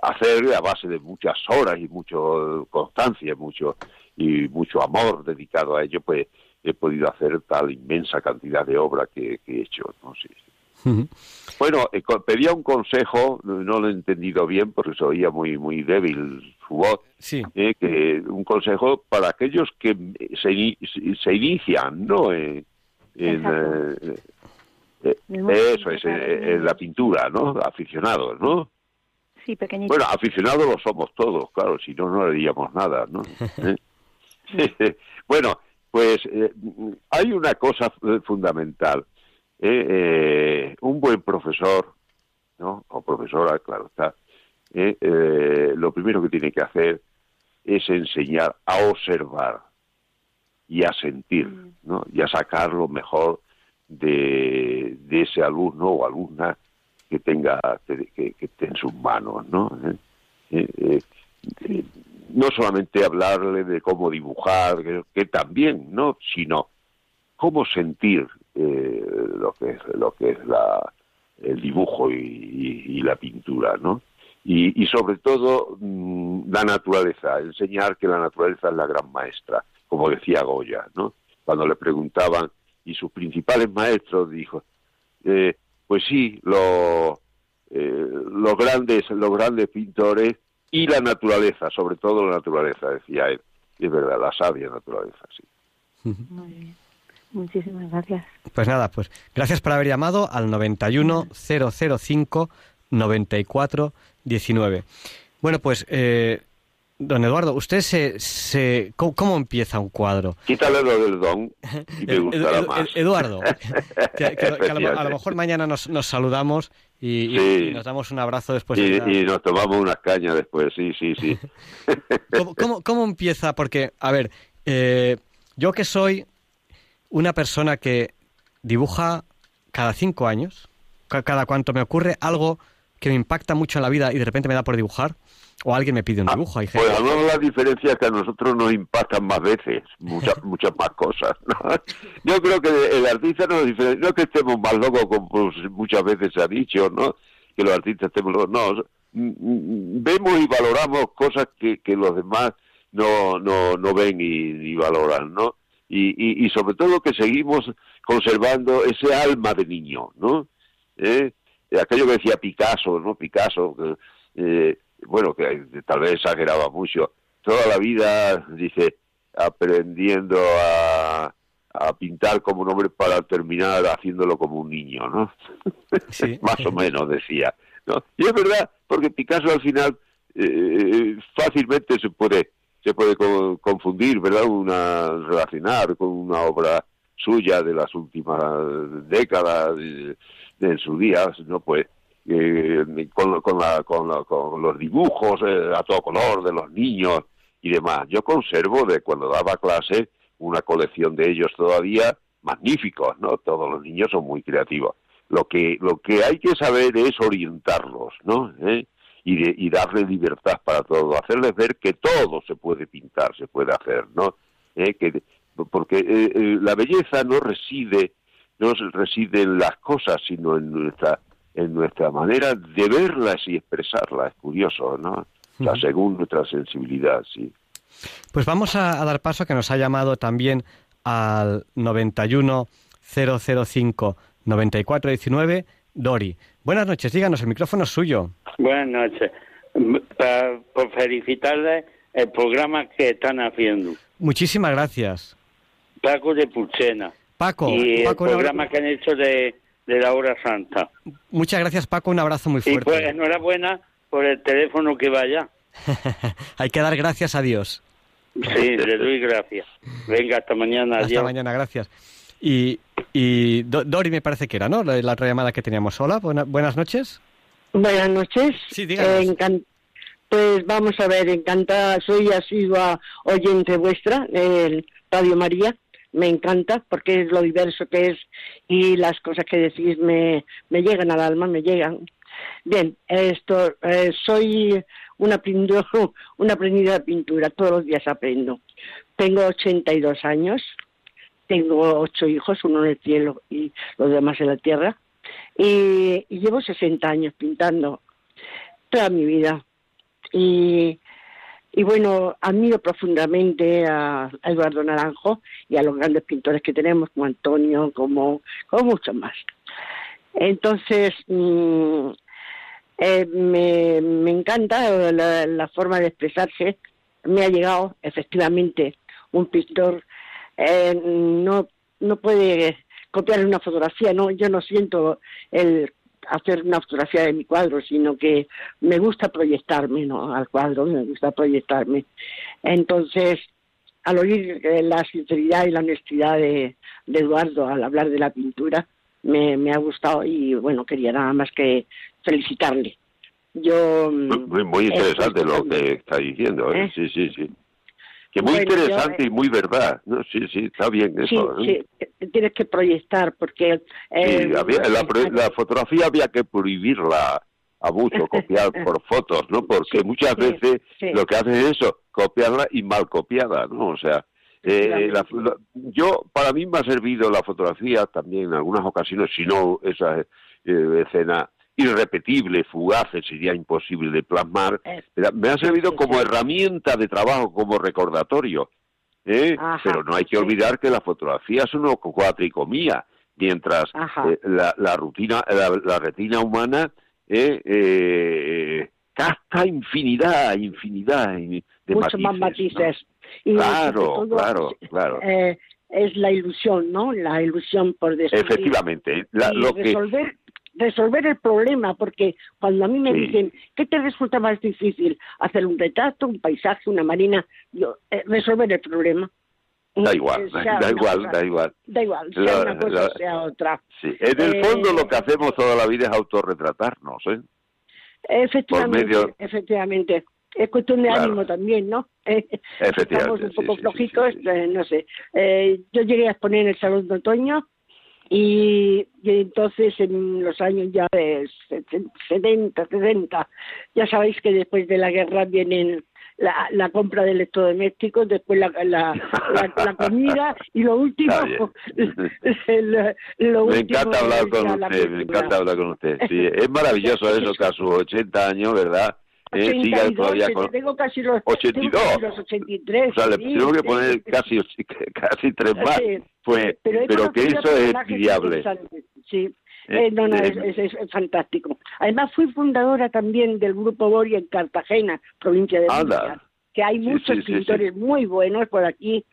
hacer a base de muchas horas y mucho constancia, mucho y mucho amor dedicado a ello, pues he podido hacer tal inmensa cantidad de obra que, he hecho, ¿no? Sí, bueno, eh, pedía un consejo, no lo he entendido bien porque se oía muy muy débil su voz. Sí. Eh, que un consejo para aquellos que se, se inician, ¿no? en, eh, eso es, en, la pintura, ¿no? Aficionados, ¿no? Sí, pequeñitos. Bueno, aficionados lo somos todos, claro, si no, no haríamos nada, ¿no? *laughs* *laughs* bueno, pues hay una cosa fundamental eh, eh, un buen profesor, ¿no? O profesora, claro está, eh, eh, lo primero que tiene que hacer es enseñar a observar y a sentir, mm. ¿no? Y a sacar lo mejor de, de ese alumno o alumna que tenga que, que, esté en sus manos, ¿no? no solamente hablarle de cómo dibujar, que, también, ¿no? Sino cómo sentir eh, lo que es lo que es la, el dibujo y, la pintura, ¿no? Y, sobre todo mm, la naturaleza, enseñar que la naturaleza es la gran maestra, como decía Goya, ¿no? Cuando le preguntaban y sus principales maestros dijo, eh, pues sí, lo, eh, los grandes los grandes pintores y la naturaleza, sobre todo la naturaleza, decía él. es verdad, la sabia naturaleza, sí. Muy bien. Muchísimas gracias. Pues nada, pues gracias por haber llamado al 91005 9419. Bueno, pues eh, Don Eduardo, ¿usted se, se ¿cómo, empieza un cuadro? Quítale lo del don *laughs* y me gustará más. Eduardo, que, a, lo, mejor mañana nos, nos saludamos y, nos damos un abrazo después. Y, y, nos tomamos unas cañas después, sí, sí, sí. *laughs* ¿Cómo, cómo, empieza? Porque, a ver, eh, yo que soy una persona que dibuja cada cinco años, cada cuanto me ocurre algo que me impacta mucho en la vida y de repente me da por dibujar, o alguien me pide un ah, dibujo. Hay gente... Pues a la diferencia es que a nosotros nos impactan más veces, muchas *laughs* muchas más cosas. Yo creo que el artista no es no es que estemos más locos como pues, muchas veces se ha dicho, ¿no? Que los artistas estemos locos, no. Vemos y valoramos cosas que, que los demás no, no, no ven y, valoran, ¿no? Y, y, sobre todo que seguimos conservando ese alma de niño, ¿no? ¿Eh? Aquello que decía Picasso, ¿no? Picasso, eh, bueno, que tal vez exageraba mucho, toda la vida, dice, aprendiendo a, pintar como un hombre para terminar haciéndolo como un niño, ¿no? *laughs* Más o menos decía, ¿no? Y es verdad, porque Picasso al final eh, fácilmente se puede se puede confundir, ¿verdad? Una relacionar con una obra suya de las últimas décadas de, de su día, no pues eh, con, con, la, con, los dibujos eh, a todo color de los niños y demás. Yo conservo de cuando daba clase una colección de ellos todavía magníficos, ¿no? Todos los niños son muy creativos. Lo que, lo que hay que saber es orientarlos, ¿no? ¿Eh? Y, de, y darle libertad para todo, hacerles ver que todo se puede pintar, se puede hacer, ¿no? Que, porque la belleza no reside, no reside en las cosas, sino en nuestra en nuestra manera de verlas y expresarlas. Es curioso, ¿no? O según nuestra sensibilidad, sí. Pues vamos a, dar paso que nos ha llamado también al 91005 9419 Dori. Buenas noches, díganos, el micrófono es suyo. Buenas noches. por felicitarle el programa que están haciendo. Muchísimas gracias. Paco de Pulsena. Paco, y el programa que han hecho de de la hora santa. Muchas gracias Paco, un abrazo muy fuerte. Y pues enhorabuena por el teléfono que vaya. *laughs* Hay que dar gracias a Dios. Sí, le doy gracias. Venga, hasta mañana. Hasta mañana, gracias. Y, y Dori me parece que era, ¿no? La, otra llamada que teníamos. Hola, buenas noches. Buenas noches. Sí, díganos. pues vamos a ver, encantada, soy asidua oyente vuestra, el Radio María me encanta porque es lo diverso que es y las cosas que decís me, me llegan al alma, me llegan. Bien, esto, eh, soy una, *laughs* una aprendida de pintura, todos los días aprendo. Tengo 82 años, tengo ocho hijos, uno en el cielo y los demás en la tierra, y, llevo 60 años pintando toda mi vida. Y y bueno, admiro profundamente a, Eduardo Naranjo y a los grandes pintores que tenemos, como Antonio, como, como muchos más. Entonces, mm, eh, me, me, encanta la, forma de expresarse. Me ha llegado, efectivamente, un pintor eh, no, no puede copiar una fotografía, no, yo no siento el hacer una fotografía de mi cuadro, sino que me gusta proyectarme ¿no? al cuadro, me gusta proyectarme. Entonces, al oír eh, la sinceridad y la honestidad de, Eduardo al hablar de la pintura, me, me, ha gustado y bueno, quería nada más que felicitarle. Yo muy, muy interesante lo que está diciendo, ¿eh? ¿Eh? sí, sí, sí que muy interesante y muy verdad. ¿no? Sí, sí, está bien eso. Sí, sí. tienes que proyectar porque... Eh, la, fotografía había que prohibirla a mucho, *laughs* copiar por fotos, ¿no? Porque muchas veces lo que hace es eso, copiarla y mal copiada, ¿no? O sea, eh, yo, para mí me ha servido la fotografía también en algunas ocasiones, si no esa eh, escena irrepetible, fugaz, sería imposible de plasmar, me ha servido como herramienta de trabajo, como recordatorio. ¿eh? Pero no hay que olvidar que la fotografía es una cuatricomía, mientras eh, la, rutina, la, retina humana eh, eh, capta infinidad, infinidad de Muchos más matices. claro, claro, claro. es la ilusión, ¿no? La ilusión por descubrir. Efectivamente. La, y lo que, resolver, resolver el problema, porque cuando a mí me Sí. dicen, ¿qué te resulta más difícil? ¿Hacer un retrato, un paisaje, una marina? Yo, eh, resolver el problema. da igual, sea da igual, cosa- da igual. Da igual, sea La- una cosa la- sea otra. Sí. En el Eh, fondo lo que hacemos toda la vida es autorretratarnos, ¿eh? Efectivamente, medio- efectivamente. Es cuestión de Claro. ánimo también, ¿no? *laughs* Eh, Efectivamente, Estamos un poco sí, flojitos, no sé. Yo llegué a exponer en el Salón de Otoño y, y entonces en los años ya de 70, 60, ya sabéis que después de la guerra vienen la, la compra de electrodomésticos, después la, la, la, la comida y lo último... *laughs* El- lo Me último encanta hablar con usted, me encanta hablar con usted. Sí, es *laughs* maravilloso eso que a sus 80 años, ¿verdad? Eh, siga 82, todavía con... tengo casi los, 82. tengo casi los 83. O sea, le sí, tengo que sí. poner casi, *laughs* casi tres más. Sí. Pues, Pero, pero que eso es envidiable. Sí. Eh, Eh, no, no, eh, es, es- es fantástico. Además, fui fundadora también del Grupo Boria en Cartagena, provincia de. Murcia, que hay Sí, muchos sí, sí, pintores muy buenos por aquí.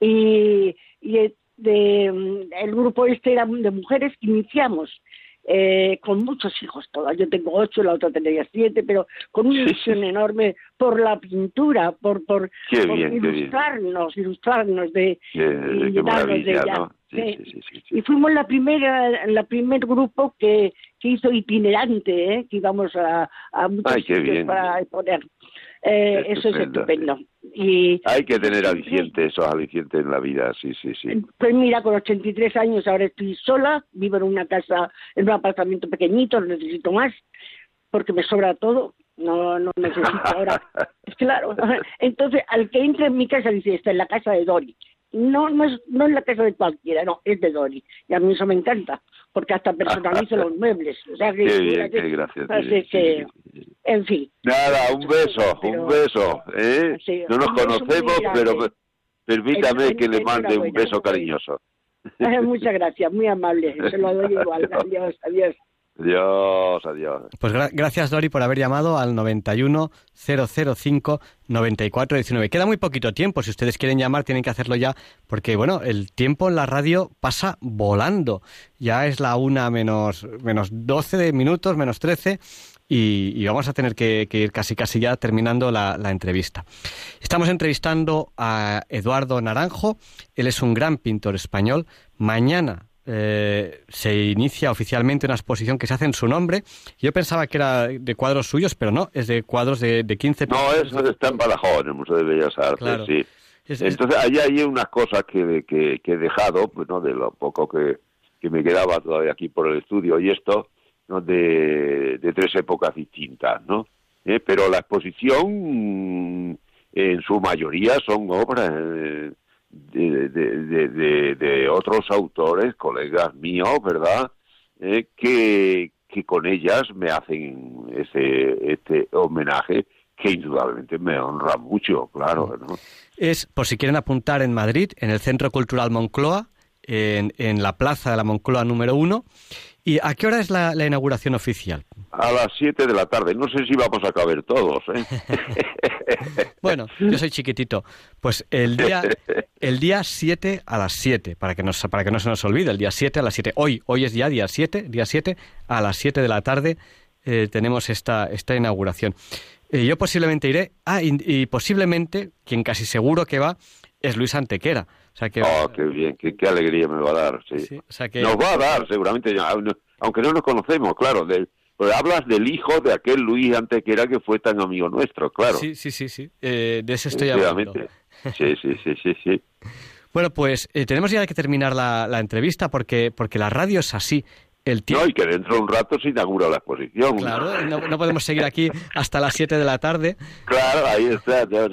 Y, y eh, de, mm, el grupo este era de mujeres que iniciamos eh, con muchos hijos todas. Yo tengo ocho, la otra tenía siete, pero con una Sí, ilusión enorme por la pintura, por, por, bien, ilustrarnos, ilustrarnos de, de maravilla, ella. ¿no? Sí, Sí. sí, sí, sí, sí. y fuimos la primera la primer grupo que, que hizo itinerante ¿eh? que íbamos a, a muchos Ay, sitios para exponer eh, eso es Estupendo, y Hay que tener alicientes, esos alicientes en la vida, sí, sí, sí. pues mira con 83 años ahora estoy sola vivo en una casa en un apartamento pequeñito no necesito más porque me sobra todo no no necesito ahora. *laughs* Es claro. Entonces al que entra en mi casa dice está en la casa de Dori no no es no es la casa de cualquiera no es de Dori y a mí eso me encanta porque hasta personalizo *laughs* los muebles o sea que Qué bien, qué gracias. así sí, sí, que en fin Nada, un beso, Pero- un beso. ¿eh? No nos conocemos, pero permítame que le mande un beso cariñoso. *laughs* muchas gracias muy amable se lo doy igual *laughs* adiós adiós Adiós, adiós. Pues gra- gracias, Dori, por haber llamado al 91 005 9419. Queda muy poquito tiempo. Si ustedes quieren llamar, tienen que hacerlo ya, porque, bueno, el tiempo en la radio pasa volando. Ya es la una menos, menos 12 de minutos, menos 13, y, vamos a tener que, ir casi casi ya terminando la entrevista. Estamos entrevistando a Eduardo Naranjo. Él es un gran pintor español. Mañana eh, se inicia oficialmente una exposición que se hace en su nombre. Yo pensaba que era de cuadros suyos, pero no, es de cuadros de, de 15 No, eso está en Badajoz, en el Museo de Bellas Artes, Claro. sí. Es- es- Entonces, ahí hay unas cosas que, que, que he dejado, pues, ¿no? De lo poco que, que me quedaba todavía aquí por el estudio y esto, ¿no? De, de tres épocas distintas, ¿no? Eh, Pero la exposición, en su mayoría, son obras eh, de, de, de, otros autores, colegas míos, ¿verdad? Eh, que, que con ellas me hacen ese, este homenaje que indudablemente me honra mucho, claro, es, por si quieren apuntar, en Madrid, en el Centro Cultural Moncloa, en, en la Plaza de la Moncloa número uno. ¿Y a qué hora es la, la inauguración oficial? A las 7 de la tarde. No sé si vamos a caber todos, ¿eh? *laughs* Bueno, yo soy chiquitito. Pues el día el día 7 a las 7, para que, nos, para que no se nos olvide, el día 7 a las 7. Hoy, hoy es ya día 7, día 7 a las 7 de la tarde eh, tenemos esta, esta inauguración. Eh, yo posiblemente iré, ah, y, y posiblemente, quien casi seguro que va, es Luis Antequera. Sea que, Oh, qué bien, qué, qué alegría me va a dar, sí. sí, o sea que Nos va a dar, seguramente, aunque no nos conocemos, claro. del- pues hablas del hijo de aquel Luis Antequera que fue tan amigo nuestro, claro. Sí, sí, sí, sí. Eh, de ese estoy hablando. Sí, sí, sí, sí, sí. *laughs* Bueno, pues eh, tenemos ya que terminar la, la entrevista porque, porque la radio es así. El tiempo, No, y que dentro de un rato se inaugura la exposición. claro, no, no podemos seguir aquí hasta las 7 de la tarde. Claro, ahí está. no,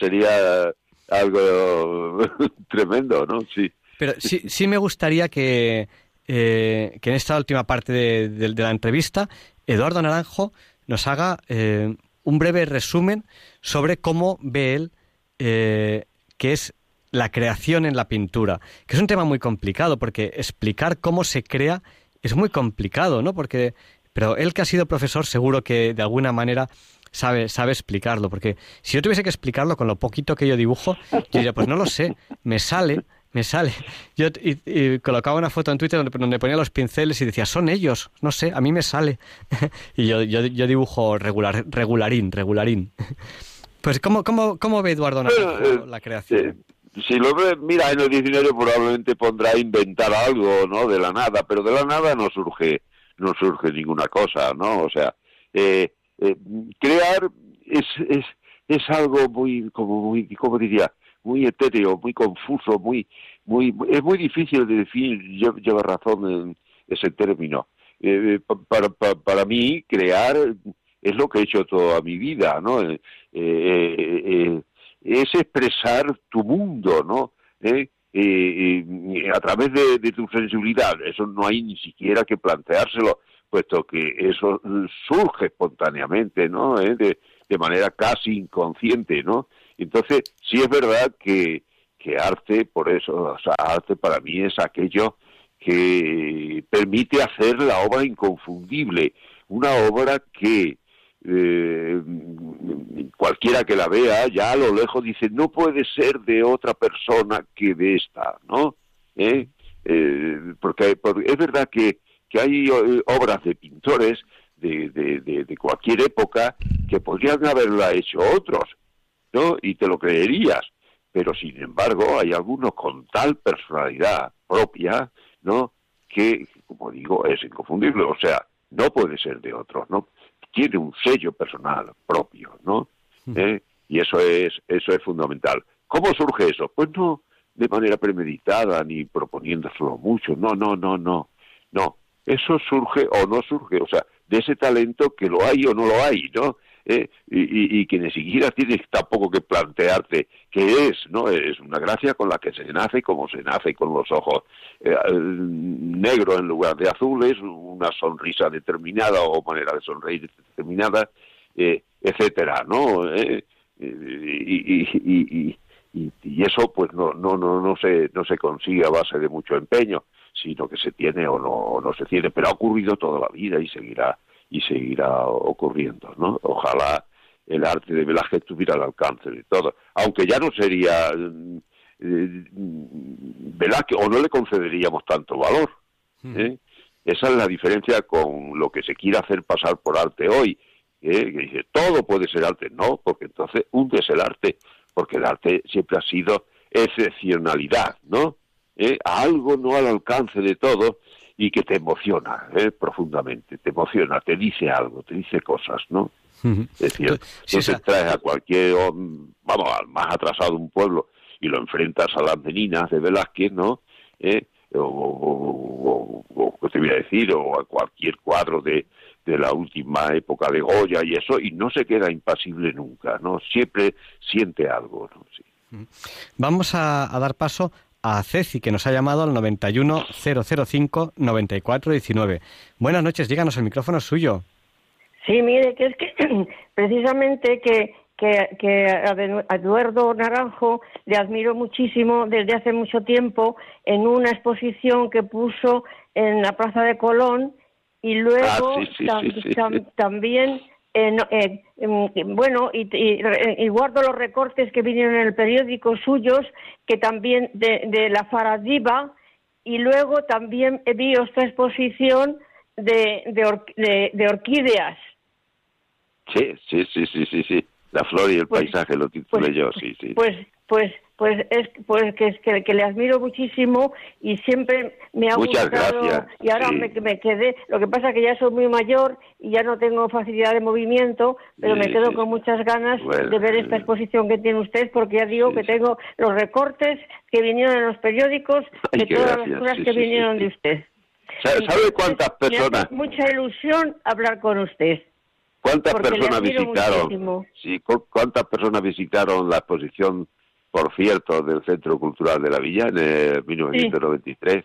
sería algo *laughs* tremendo, ¿no? Sí. Pero sí, sí me gustaría que, eh, que en esta última parte de, la entrevista, Eduardo Naranjo nos haga eh, un breve resumen sobre cómo ve él eh, que es la creación en la pintura, que es un tema muy complicado, porque explicar cómo se crea es muy complicado, ¿no? Porque, pero él que ha sido profesor seguro que de alguna manera sabe, sabe explicarlo, porque si yo tuviese que explicarlo con lo poquito que yo dibujo, yo diría, pues no lo sé, me sale, Me sale. Yo y, colocaba una foto en Twitter donde, ponía los pinceles y decía, son ellos. No sé, a mí me sale. *laughs* y yo, yo, yo, dibujo regular, regularín, regularín. pues, ¿cómo, cómo, cómo ve Eduardo eh, la creación? si lo ve, mira, en el diccionario probablemente pondrá inventar algo, ¿no? De la nada, pero de la nada no surge, no surge ninguna cosa, ¿no? O sea, eh, eh, crear es, es, es algo muy, como muy, ¿cómo diría? Muy etéreo, muy confuso, muy, muy, es muy difícil de definir, lleva razón en ese término. Eh, para, para, para, mí, crear es lo que he hecho toda mi vida, ¿no? Eh, es expresar tu mundo, ¿no? ¿Eh? Eh, eh, a través de, tu sensibilidad. Eso no hay ni siquiera que planteárselo, puesto que eso surge espontáneamente, ¿no? De, manera casi inconsciente, ¿no? Entonces, sí es verdad que, que arte, por eso, o sea, arte para mí es aquello que permite hacer la obra inconfundible, una obra que eh, cualquiera que la vea ya a lo lejos dice no puede ser de otra persona que de esta, ¿no? ¿Eh? Eh, porque, es verdad que, que hay eh, obras de pintores de, de, de, cualquier época que podrían haberla hecho otros, ¿no? Y te lo creerías, pero sin embargo hay algunos con tal personalidad propia, ¿no? Que, como digo, es inconfundible, o sea, no puede ser de otros, ¿no? tiene un sello personal propio, ¿no? ¿Eh? Y eso es, eso es fundamental. ¿Cómo surge eso? Pues no de manera premeditada ni proponiéndoselo mucho, no, no, no, no, no. Eso surge o no surge, o sea, de ese talento que lo hay o no lo hay, ¿no? ¿eh? y, que ni siquiera tienes tampoco que plantearte qué es, ¿no? Es una gracia con la que se nace, como se nace con los ojos eh, negro en lugar de azules, una sonrisa determinada o manera de sonreír determinada, eh, etcétera, ¿no? Eh, y, y, y, eso pues no no no no se no se consigue a base de mucho empeño sino que se tiene o no, o no se tiene pero ha ocurrido toda la vida y seguirá y seguirá ocurriendo, ¿no? Ojalá el arte de Velázquez tuviera el alcance de todo, aunque ya no sería eh, Velázquez o no le concederíamos tanto valor. ¿eh? Esa es la diferencia con lo que se quiere hacer pasar por arte hoy, ¿eh? que dice todo puede ser arte, no, porque entonces hundes el arte, porque el arte siempre ha sido excepcionalidad, ¿no? ¿Eh? A algo no al alcance de todo y que te emociona ¿eh? profundamente, te emociona, te dice algo, te dice cosas, ¿no? Es decir, se traes a cualquier, vamos, al más atrasado de un pueblo y lo enfrentas a las meninas de Velázquez, ¿no? ¿Eh? O, o, te voy a decir, o a cualquier cuadro de, de la última época de Goya y eso, y no se queda impasible nunca, ¿no? Siempre siente algo, ¿no? Sí. Vamos a, a, dar paso a Ceci, que nos ha llamado al 91005-9419. Buenas noches, díganos, el micrófono es suyo. Sí, mire, que es que *clears throat* precisamente que, que, que a Eduardo Naranjo le admiro muchísimo desde hace mucho tiempo en una exposición que puso en la Plaza de Colón y luego ah, también eh, bueno, y, guardo los recortes que vinieron en el periódico suyos, que también de, la Faradiva, y luego también vi esta exposición de, de, orquídeas. Sí, sí, sí, sí, sí, sí. La flor y el pues, paisaje lo titulé pues, yo, sí, sí. Pues, pues, pues es pues que, es que, le admiro muchísimo y siempre me ha Muchas gustado gracias. y ahora me, me, quedé lo que pasa que ya soy muy mayor y ya no tengo facilidad de movimiento pero me quedo con muchas ganas de ver esta exposición que tiene usted porque ya digo que tengo los recortes que vinieron en los periódicos de todas las cosas que vinieron de usted ¿Sabe cuántas personas? mucha ilusión hablar con usted. ¿Cuántas personas visitaron? Sí, ¿cuántas personas visitaron la exposición por cierto, del Centro Cultural de la Villa en el 1993.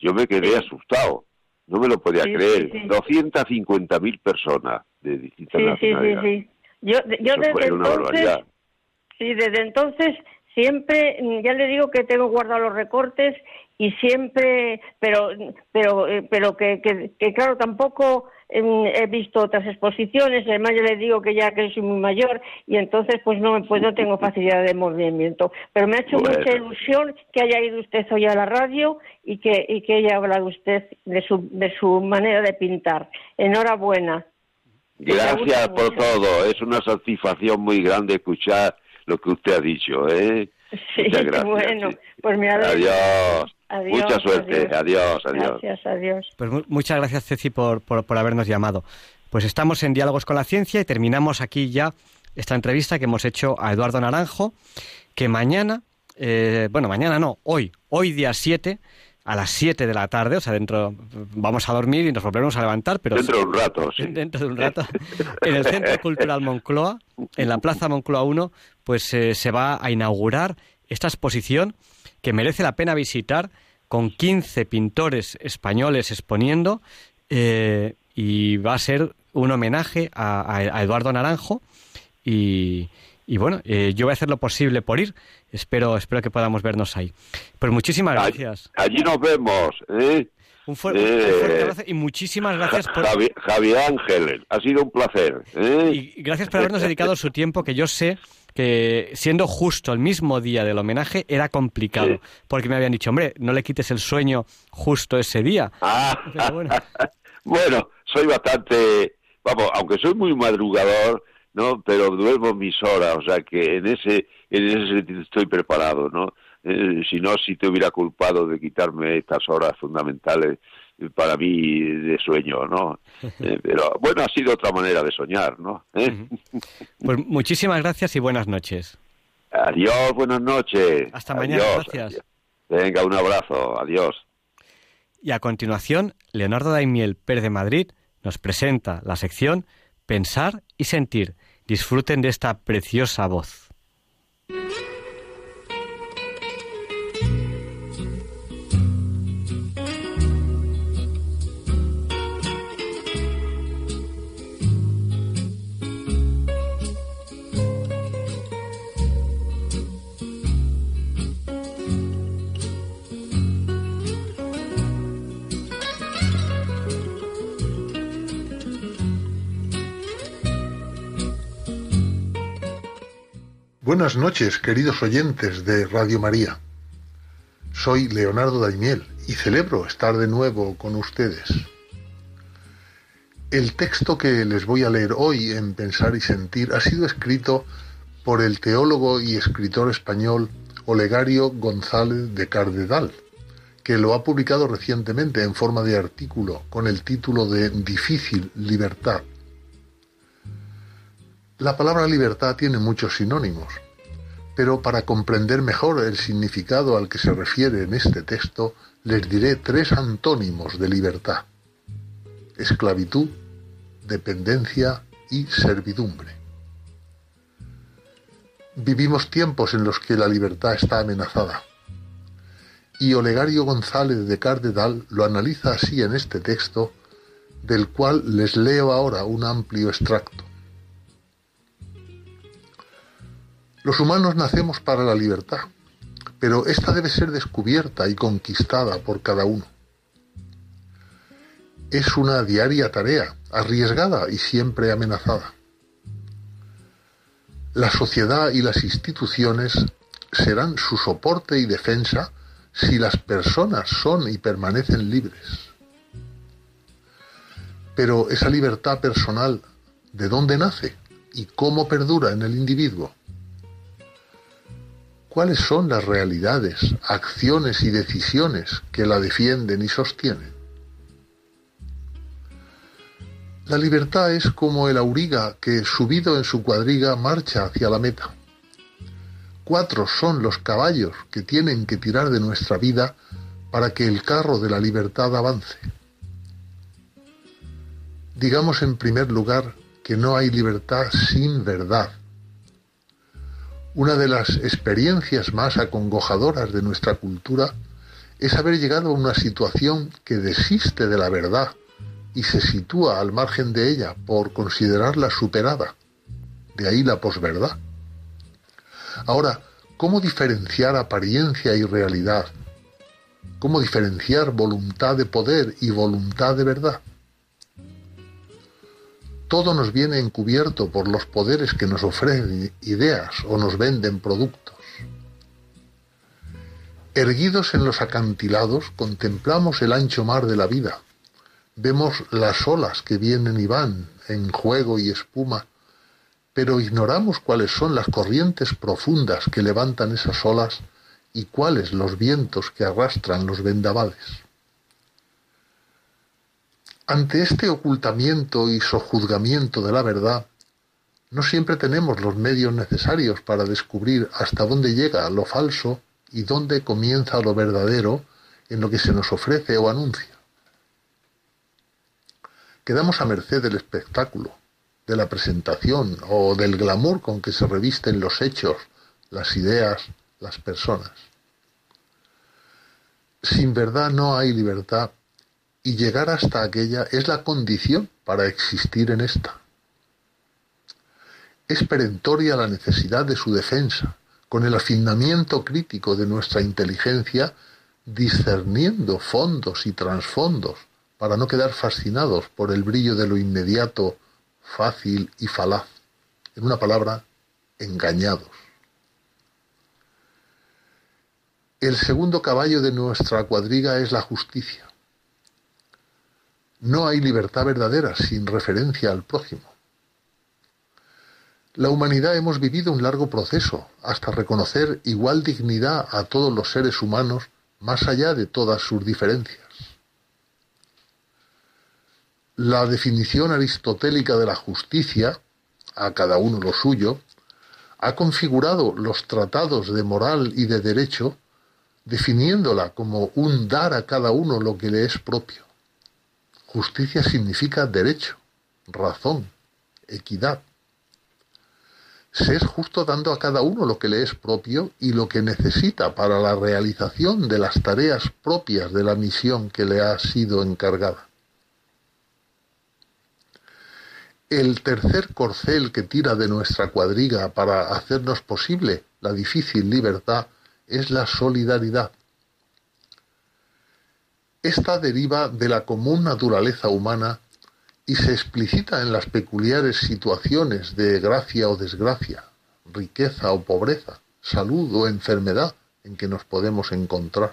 Yo me quedé asustado, no me lo podía creer. 250.000 personas de distintas nacionalidades. Sí, sí, sí. Yo, yo desde entonces, sí, desde entonces siempre, ya le digo que tengo guardado los recortes y siempre, pero, pero, eh, pero que, que, claro, tampoco em, he visto otras exposiciones, además yo le digo que ya que soy muy mayor y entonces pues no, pues no tengo facilidad de movimiento, pero me ha hecho mucha ilusión que haya ido usted hoy a la radio y que, y que haya hablado usted de su, de su manera de pintar. Enhorabuena. Gracias por todo, es una satisfacción muy grande escuchar lo que usted ha dicho, ¿eh? Sí, *laughs* gracias, bueno, pues me Adiós. Mucha suerte. Adiós, adiós. Gracias, adiós. Pues muchas gracias, Ceci, por, por, habernos llamado. Pues estamos en Diálogos con la Ciencia y terminamos aquí ya esta entrevista que hemos hecho a Eduardo Naranjo, que mañana, eh, bueno, mañana no, hoy, hoy día 7, a las 7 de la tarde, o sea, dentro vamos a dormir y nos volveremos a levantar, pero dentro de un rato, sí. *laughs* Dentro de un rato, en el Centro Cultural Moncloa, en la Plaza Moncloa 1, pues eh, se va a inaugurar esta exposición que merece la pena visitar con 15 pintores españoles exponiendo eh, y va a ser un homenaje a, Eduardo Naranjo y, bueno, eh, yo voy a hacer lo posible por ir. Espero, espero que podamos vernos ahí. Pues muchísimas gracias. Allí, nos vemos. ¿eh? Un, fuerte abrazo y muchísimas gracias por... Javier Ángel, ha sido un placer. Y gracias por habernos *laughs* dedicado su tiempo, que yo sé que siendo justo el mismo día del homenaje era complicado, porque me habían dicho, hombre, no le quites el sueño justo ese día. Ah, *laughs* bueno. soy bastante, vamos, aunque soy muy madrugador, ¿no? Pero duermo mis horas, o sea que en ese, en ese sentido estoy preparado, ¿no? Eh, si no, si te hubiera culpado de quitarme estas horas fundamentales para mí de sueño, ¿no? *laughs* Eh, pero bueno, ha sido otra manera de soñar, ¿no? ¿Eh? Pues muchísimas gracias y buenas noches. Adiós, buenas noches. Hasta mañana, gracias. Venga, un abrazo, adiós. Y a continuación, Leonardo Daimiel Pérez de Madrid nos presenta la sección Pensar y Sentir. Disfruten de esta preciosa voz. Buenas noches, queridos oyentes de Radio María. Soy Leonardo Daimiel y celebro estar de nuevo con ustedes. El texto que les voy a leer hoy en Pensar y Sentir ha sido escrito por el teólogo y escritor español Olegario González de Cardedal, que lo ha publicado recientemente en forma de artículo con el título de Difícil Libertad la palabra libertad tiene muchos sinónimos, pero para comprender mejor el significado al que se refiere en este texto, les diré tres antónimos de libertad. Esclavitud, dependencia y servidumbre. Vivimos tiempos en los que la libertad está amenazada. Y Olegario González de Cardedal lo analiza así en este texto, del cual les leo ahora un amplio extracto. Los humanos nacemos para la libertad, pero esta debe ser descubierta y conquistada por cada uno. Es una diaria tarea, arriesgada y siempre amenazada. La sociedad y las instituciones serán su soporte y defensa si las personas son y permanecen libres. Pero esa libertad personal, ¿de dónde nace y cómo perdura en el individuo? Cuáles son las realidades, acciones y decisiones que la defienden y sostienen. La libertad es como el auriga que, subido en su cuadriga, marcha hacia la meta. Cuatro son los caballos que tienen que tirar de nuestra vida para que el carro de la libertad avance. Digamos en primer lugar que no hay libertad sin verdad una de las experiencias más acongojadoras de nuestra cultura es haber llegado a una situación que desiste de la verdad y se sitúa al margen de ella por considerarla superada. De ahí la posverdad. Ahora, ¿cómo diferenciar apariencia y realidad? cómo diferenciar voluntad de poder y voluntad de verdad. Todo nos viene encubierto por los poderes que nos ofrecen ideas o nos venden productos. Erguidos en los acantilados, contemplamos el ancho mar de la vida. Vemos las olas que vienen y van en juego y espuma, pero ignoramos cuáles son las corrientes profundas que levantan esas olas y cuáles los vientos que arrastran los vendavales. Ante este ocultamiento y sojuzgamiento de la verdad, no siempre tenemos los medios necesarios para descubrir hasta dónde llega lo falso y dónde comienza lo verdadero en lo que se nos ofrece o anuncia. Quedamos a merced del espectáculo, de la presentación o del glamour con que se revisten los hechos, las ideas, las personas. Sin verdad no hay libertad y llegar hasta aquella es la condición para existir en esta. Es perentoria la necesidad de su defensa, con el afinamiento crítico de nuestra inteligencia, discerniendo fondos y trasfondos para no quedar fascinados por el brillo de lo inmediato, fácil y falaz. En una palabra, engañados. El segundo caballo de nuestra cuadriga es la justicia. No hay libertad verdadera sin referencia al prójimo. La humanidad hemos vivido un largo proceso hasta reconocer igual dignidad a todos los seres humanos más allá de todas sus diferencias. La definición aristotélica de la justicia, a cada uno lo suyo, ha configurado los tratados de moral y de derecho definiéndola como un dar a cada uno lo que le es propio. Justicia significa derecho, razón, equidad se es justo dando a cada uno lo que le es propio y lo que necesita para la realización de las tareas propias de la misión que le ha sido encargada. El tercer corcel que tira de nuestra cuadriga para hacernos posible la difícil libertad es la solidaridad. Esta deriva de la común naturaleza humana y se explicita en las peculiares situaciones de gracia o desgracia, riqueza o pobreza, salud o enfermedad en que nos podemos encontrar.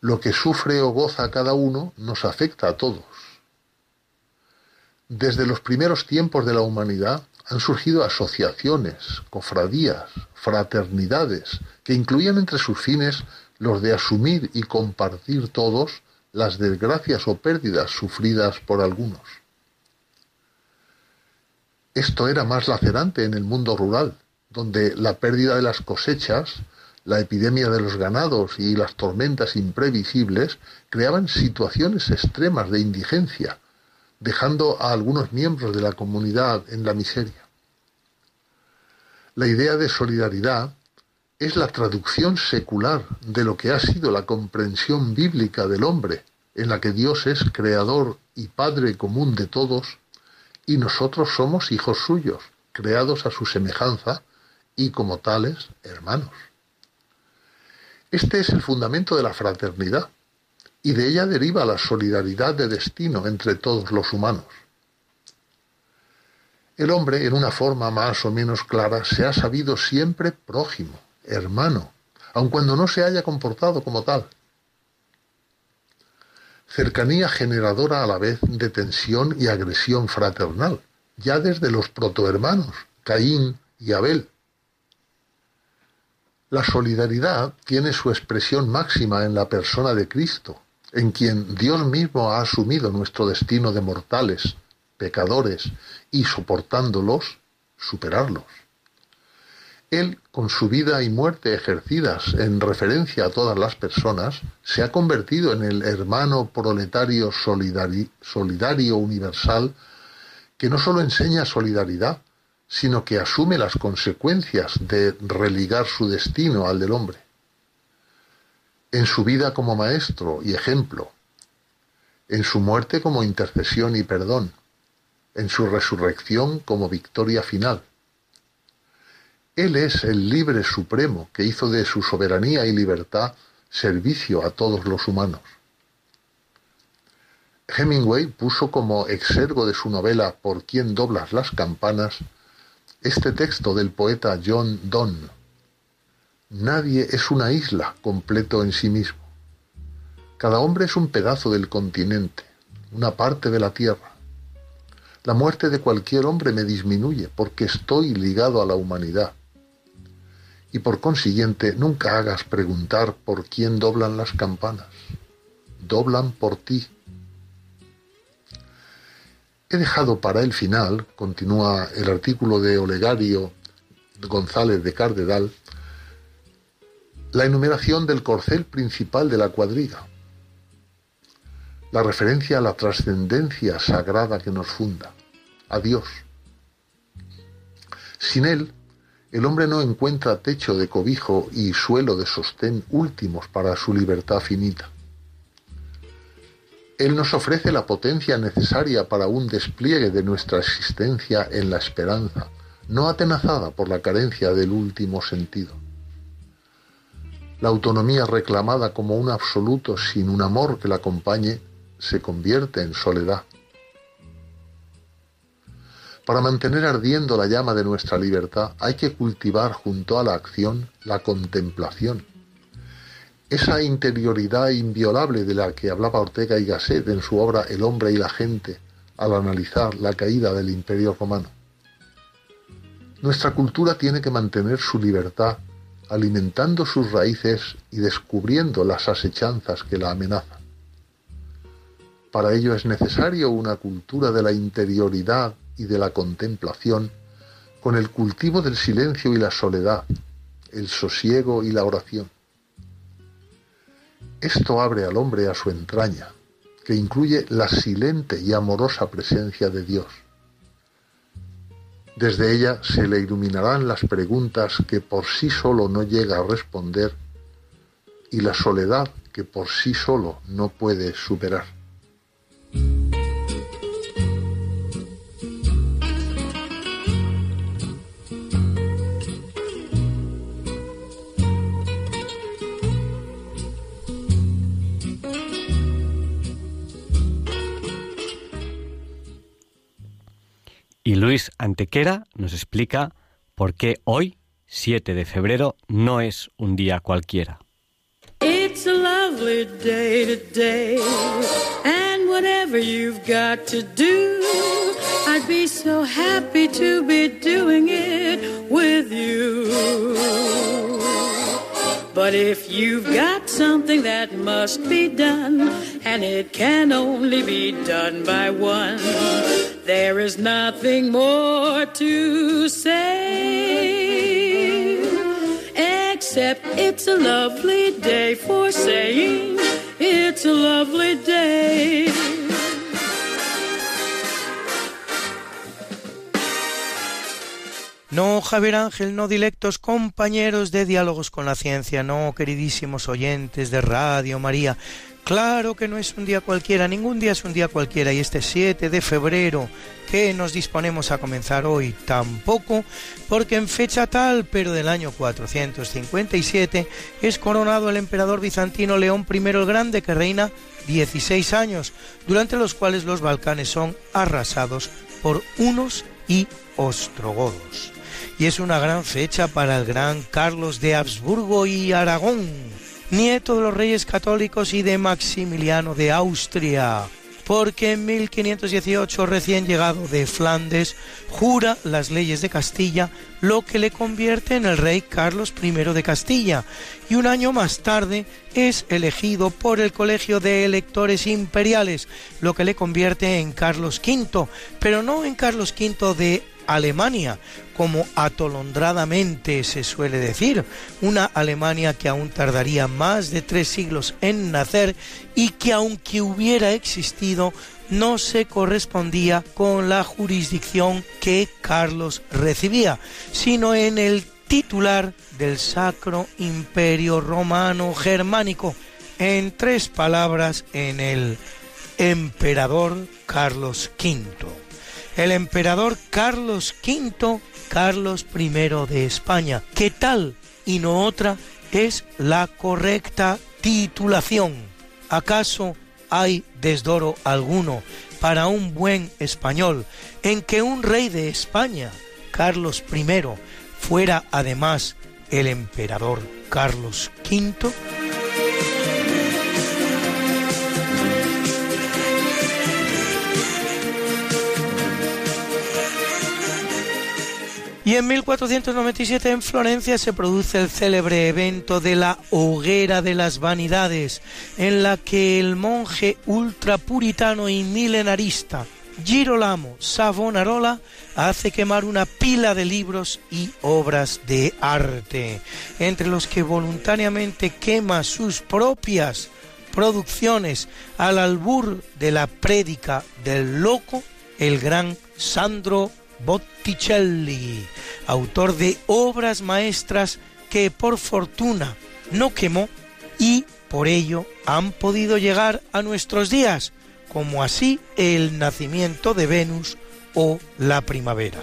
Lo que sufre o goza cada uno nos afecta a todos. Desde los primeros tiempos de la humanidad han surgido asociaciones, cofradías, fraternidades, que incluían entre sus fines los de asumir y compartir todos las desgracias o pérdidas sufridas por algunos. Esto era más lacerante en el mundo rural, donde la pérdida de las cosechas, la epidemia de los ganados y las tormentas imprevisibles creaban situaciones extremas de indigencia, dejando a algunos miembros de la comunidad en la miseria. La idea de solidaridad es la traducción secular de lo que ha sido la comprensión bíblica del hombre, en la que Dios es creador y Padre común de todos, y nosotros somos hijos suyos, creados a su semejanza y como tales hermanos. Este es el fundamento de la fraternidad, y de ella deriva la solidaridad de destino entre todos los humanos. El hombre, en una forma más o menos clara, se ha sabido siempre prójimo, hermano, aun cuando no se haya comportado como tal. Cercanía generadora a la vez de tensión y agresión fraternal, ya desde los protohermanos, Caín y Abel. La solidaridad tiene su expresión máxima en la persona de Cristo, en quien Dios mismo ha asumido nuestro destino de mortales, pecadores, y soportándolos, superarlos. Él, con su vida y muerte ejercidas en referencia a todas las personas, se ha convertido en el hermano proletario solidario universal que no solo enseña solidaridad, sino que asume las consecuencias de religar su destino al del hombre. En su vida como maestro y ejemplo, en su muerte como intercesión y perdón, en su resurrección como victoria final él es el libre supremo que hizo de su soberanía y libertad servicio a todos los humanos. Hemingway puso como exergo de su novela Por quién doblas las campanas este texto del poeta John Donne. Nadie es una isla completo en sí mismo. Cada hombre es un pedazo del continente, una parte de la tierra. La muerte de cualquier hombre me disminuye porque estoy ligado a la humanidad. Y por consiguiente nunca hagas preguntar por quién doblan las campanas. Doblan por ti. He dejado para el final, continúa el artículo de Olegario González de Cardedal, la enumeración del corcel principal de la cuadriga, la referencia a la trascendencia sagrada que nos funda, a Dios. Sin Él, el hombre no encuentra techo de cobijo y suelo de sostén últimos para su libertad finita. Él nos ofrece la potencia necesaria para un despliegue de nuestra existencia en la esperanza, no atenazada por la carencia del último sentido. La autonomía reclamada como un absoluto sin un amor que la acompañe se convierte en soledad. Para mantener ardiendo la llama de nuestra libertad hay que cultivar junto a la acción la contemplación esa interioridad inviolable de la que hablaba Ortega y Gasset en su obra El hombre y la gente al analizar la caída del imperio romano. Nuestra cultura tiene que mantener su libertad, alimentando sus raíces y descubriendo las asechanzas que la amenazan. Para ello es necesario una cultura de la interioridad y de la contemplación, con el cultivo del silencio y la soledad, el sosiego y la oración. Esto abre al hombre a su entraña, que incluye la silente y amorosa presencia de Dios. Desde ella se le iluminarán las preguntas que por sí solo no llega a responder y la soledad que por sí solo no puede superar. Y Luis Antequera nos explica por qué hoy, 7 de febrero, no es un día cualquiera. It's a lovely day today, and whatever you've got to do, I'd be so happy to be doing it with you. But if you've got something that must be done, and it can only be done by one, there is nothing more to say. Except it's a lovely day for saying it's a lovely day. No, Javier Ángel, no dilectos compañeros de diálogos con la ciencia, no, queridísimos oyentes de Radio María. Claro que no es un día cualquiera, ningún día es un día cualquiera y este 7 de febrero que nos disponemos a comenzar hoy tampoco, porque en fecha tal, pero del año 457, es coronado el emperador bizantino León I el Grande que reina 16 años, durante los cuales los Balcanes son arrasados por unos y ostrogodos y es una gran fecha para el gran Carlos de Habsburgo y Aragón, nieto de los reyes católicos y de Maximiliano de Austria, porque en 1518, recién llegado de Flandes, jura las leyes de Castilla, lo que le convierte en el rey Carlos I de Castilla, y un año más tarde es elegido por el Colegio de Electores Imperiales, lo que le convierte en Carlos V, pero no en Carlos V de Alemania, como atolondradamente se suele decir, una Alemania que aún tardaría más de tres siglos en nacer y que aunque hubiera existido, no se correspondía con la jurisdicción que Carlos recibía, sino en el titular del Sacro Imperio Romano Germánico, en tres palabras, en el emperador Carlos V el emperador Carlos V, Carlos I de España, que tal y no otra es la correcta titulación. ¿Acaso hay desdoro alguno para un buen español en que un rey de España, Carlos I, fuera además el emperador Carlos V? Y en 1497 en Florencia se produce el célebre evento de la Hoguera de las Vanidades, en la que el monje ultrapuritano y milenarista Girolamo Savonarola hace quemar una pila de libros y obras de arte, entre los que voluntariamente quema sus propias producciones al albur de la prédica del loco, el gran Sandro Botticelli, autor de obras maestras que por fortuna no quemó y por ello han podido llegar a nuestros días, como así el nacimiento de Venus o la primavera.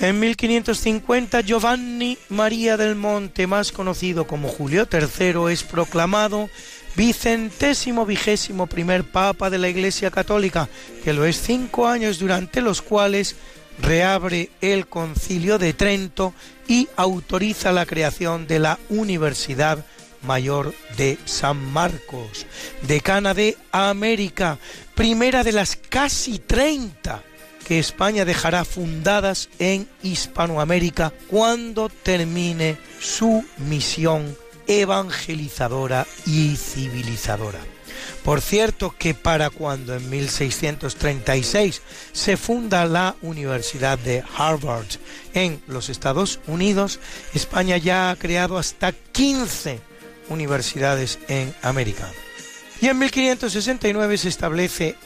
En 1550 Giovanni María del Monte, más conocido como Julio III, es proclamado vicentésimo vigésimo primer papa de la Iglesia Católica, que lo es cinco años durante los cuales reabre el concilio de Trento y autoriza la creación de la Universidad Mayor de San Marcos, decana de América, primera de las casi 30 que España dejará fundadas en Hispanoamérica cuando termine su misión evangelizadora y civilizadora. Por cierto que para cuando en 1636 se funda la Universidad de Harvard en los Estados Unidos, España ya ha creado hasta 15 universidades en América. Y en 1569 se establece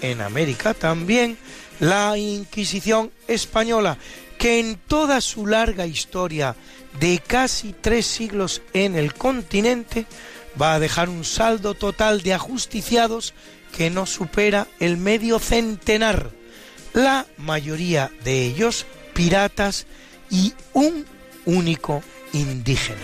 en América también la Inquisición española, que en toda su larga historia de casi tres siglos en el continente va a dejar un saldo total de ajusticiados que no supera el medio centenar, la mayoría de ellos piratas y un único indígena.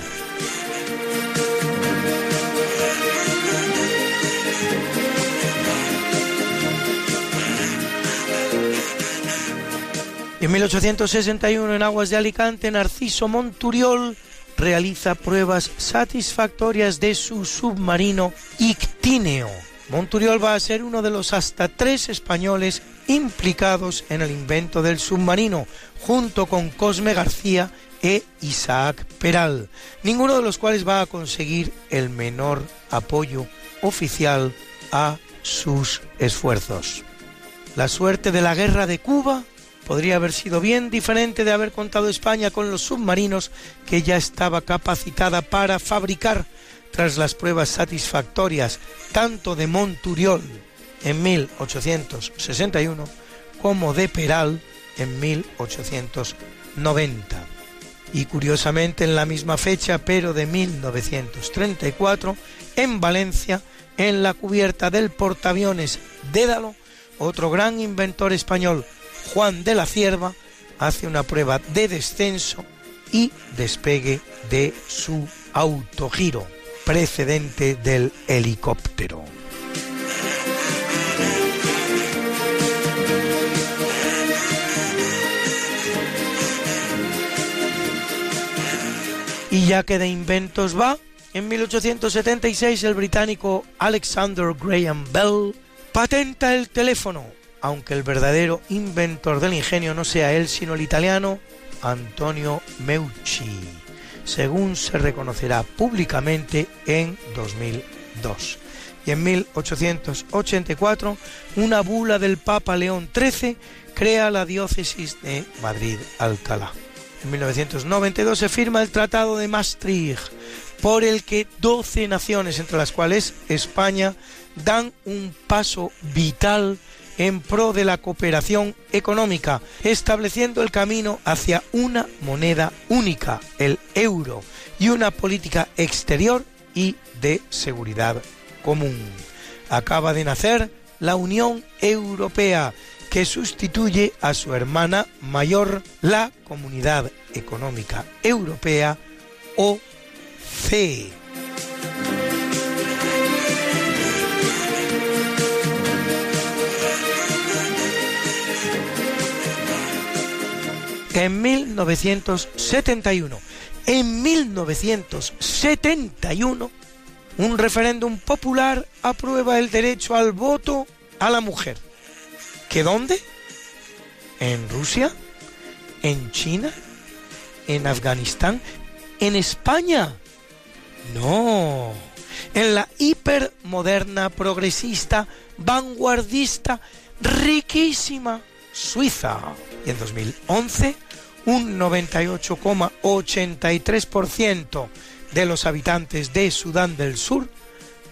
En 1861, en aguas de Alicante, Narciso Monturiol realiza pruebas satisfactorias de su submarino Ictíneo. Monturiol va a ser uno de los hasta tres españoles implicados en el invento del submarino, junto con Cosme García e Isaac Peral, ninguno de los cuales va a conseguir el menor apoyo oficial a sus esfuerzos. La suerte de la guerra de Cuba podría haber sido bien diferente de haber contado España con los submarinos que ya estaba capacitada para fabricar tras las pruebas satisfactorias tanto de Monturiol en 1861 como de Peral en 1890. Y curiosamente en la misma fecha, pero de 1934, en Valencia, en la cubierta del portaaviones Dédalo, otro gran inventor español, Juan de la Cierva hace una prueba de descenso y despegue de su autogiro, precedente del helicóptero. Y ya que de inventos va, en 1876 el británico Alexander Graham Bell patenta el teléfono aunque el verdadero inventor del ingenio no sea él, sino el italiano Antonio Meucci, según se reconocerá públicamente en 2002. Y en 1884, una bula del Papa León XIII crea la diócesis de Madrid-Alcalá. En 1992 se firma el Tratado de Maastricht, por el que 12 naciones, entre las cuales España, dan un paso vital en pro de la cooperación económica, estableciendo el camino hacia una moneda única, el euro, y una política exterior y de seguridad común. Acaba de nacer la Unión Europea, que sustituye a su hermana mayor, la Comunidad Económica Europea, OCE. En 1971, en 1971, un referéndum popular aprueba el derecho al voto a la mujer. ¿Que dónde? ¿En Rusia? ¿En China? ¿En Afganistán? ¿En España? No. En la hipermoderna, progresista, vanguardista, riquísima Suiza. Y en 2011, un 98,83% de los habitantes de Sudán del Sur,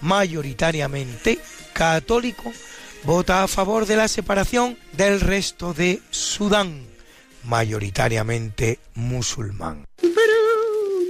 mayoritariamente católico, vota a favor de la separación del resto de Sudán, mayoritariamente musulmán.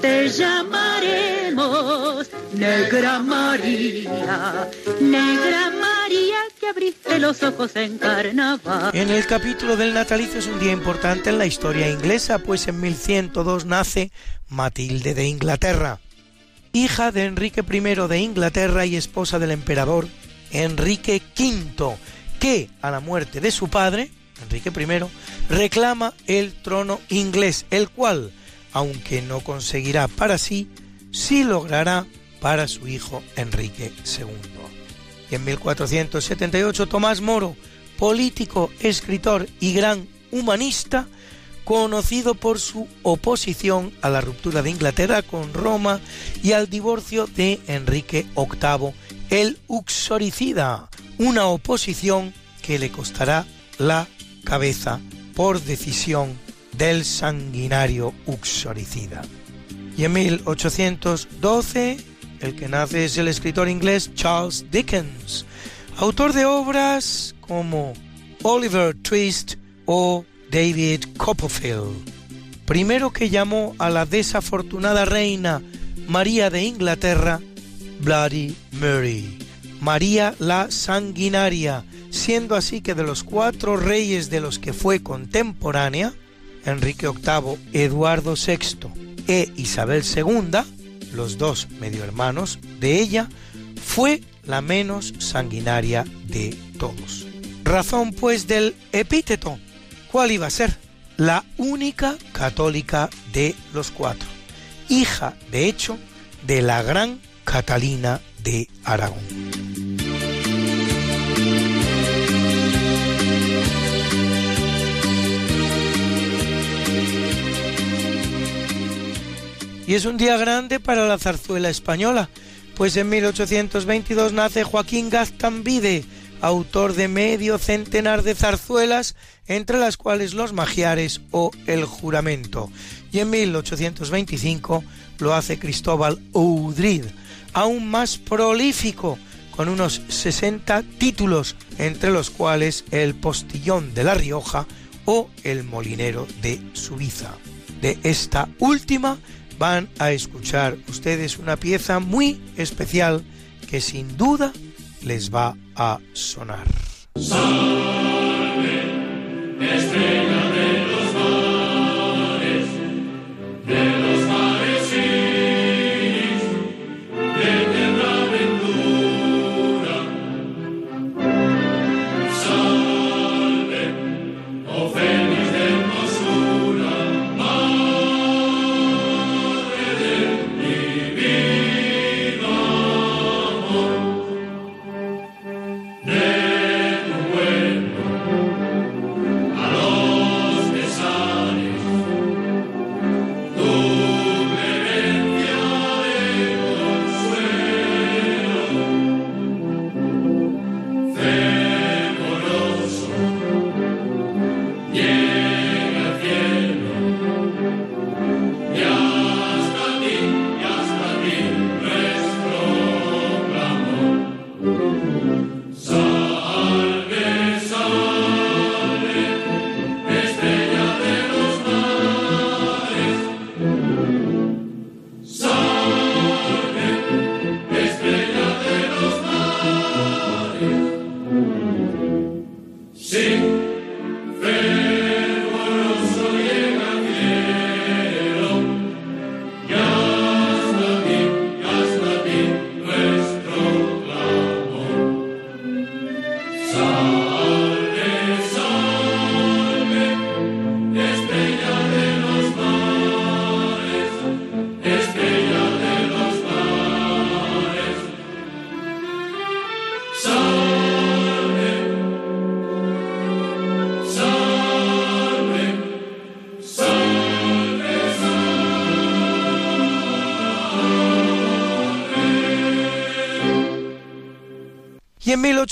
Te llamaremos Negra María, Negra María que abriste los ojos en carnaval. En el capítulo del natalicio es un día importante en la historia inglesa, pues en 1102 nace Matilde de Inglaterra, hija de Enrique I de Inglaterra y esposa del emperador Enrique V, que a la muerte de su padre, Enrique I, reclama el trono inglés, el cual, aunque no conseguirá para sí, sí logrará para su hijo Enrique II. En 1478 Tomás Moro, político, escritor y gran humanista, conocido por su oposición a la ruptura de Inglaterra con Roma y al divorcio de Enrique VIII, el uxoricida, una oposición que le costará la cabeza por decisión del sanguinario uxoricida. Y en 1812, el que nace es el escritor inglés Charles Dickens, autor de obras como Oliver Twist o David Copperfield. Primero que llamó a la desafortunada reina María de Inglaterra Bloody Mary, María la sanguinaria, siendo así que de los cuatro reyes de los que fue contemporánea, Enrique VIII, Eduardo VI e Isabel II, los dos medio hermanos de ella, fue la menos sanguinaria de todos. Razón pues del epíteto, ¿cuál iba a ser? La única católica de los cuatro, hija de hecho de la gran Catalina de Aragón. Y es un día grande para la zarzuela española, pues en 1822 nace Joaquín Gaztambide, autor de medio centenar de zarzuelas, entre las cuales Los Magiares o El Juramento. Y en 1825 lo hace Cristóbal Oudrid, aún más prolífico, con unos 60 títulos, entre los cuales El Postillón de La Rioja o El Molinero de Suiza. De esta última van a escuchar ustedes una pieza muy especial que sin duda les va a sonar.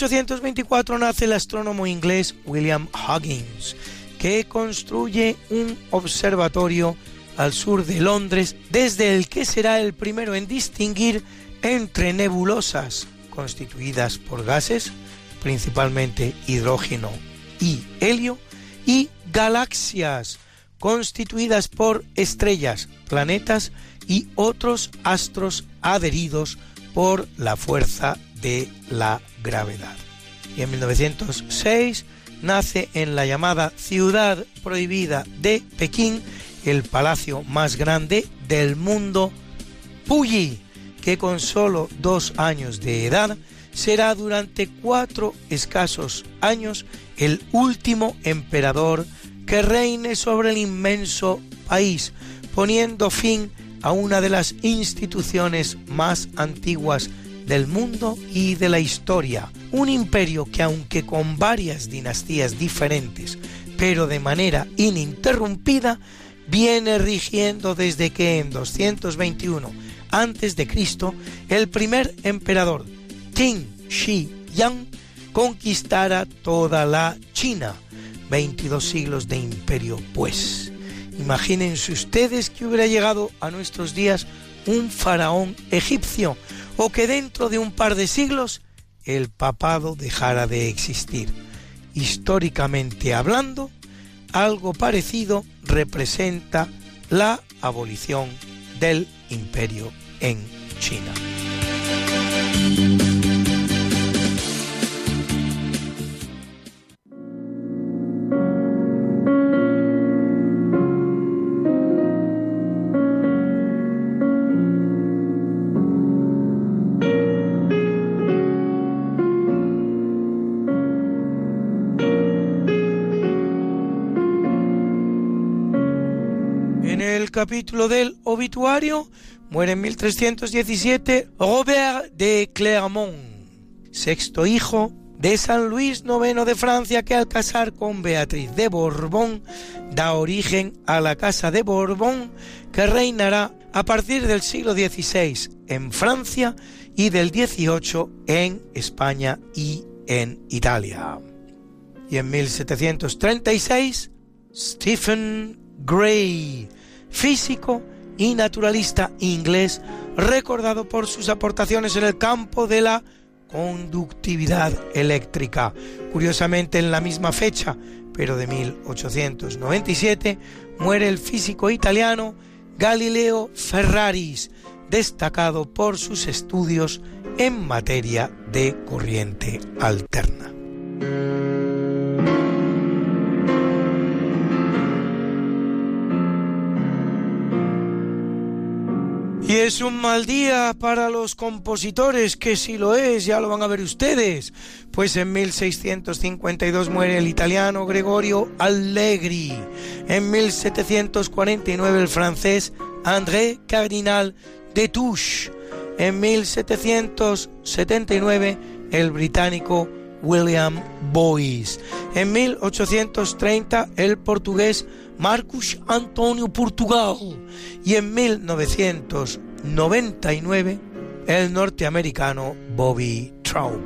1824 nace el astrónomo inglés William Huggins, que construye un observatorio al sur de Londres, desde el que será el primero en distinguir entre nebulosas constituidas por gases, principalmente hidrógeno y helio, y galaxias constituidas por estrellas, planetas y otros astros adheridos por la fuerza de la gravedad. Y en 1906 nace en la llamada Ciudad Prohibida de Pekín el palacio más grande del mundo, Puyi, que con solo dos años de edad será durante cuatro escasos años el último emperador que reine sobre el inmenso país, poniendo fin a una de las instituciones más antiguas del mundo y de la historia. Un imperio que aunque con varias dinastías diferentes, pero de manera ininterrumpida, viene rigiendo desde que en 221 a.C. el primer emperador Qin Shi Yang conquistara toda la China. 22 siglos de imperio, pues. Imagínense ustedes que hubiera llegado a nuestros días un faraón egipcio o que dentro de un par de siglos el papado dejara de existir. Históricamente hablando, algo parecido representa la abolición del imperio en China. Capítulo del obituario muere en 1317 Robert de Clermont, sexto hijo de San Luis IX de Francia que al casar con Beatriz de Borbón da origen a la Casa de Borbón que reinará a partir del siglo XVI en Francia y del XVIII en España y en Italia. Y en 1736 Stephen Gray físico y naturalista inglés, recordado por sus aportaciones en el campo de la conductividad eléctrica. Curiosamente, en la misma fecha, pero de 1897, muere el físico italiano Galileo Ferraris, destacado por sus estudios en materia de corriente alterna. Y es un mal día para los compositores, que si lo es, ya lo van a ver ustedes. Pues en 1652 muere el italiano Gregorio Allegri. En 1749 el francés André Cardinal de Touche. En 1779 el británico William Boyce. En 1830 el portugués Marcus Antonio Portugal y en 1999 el norteamericano Bobby Traub.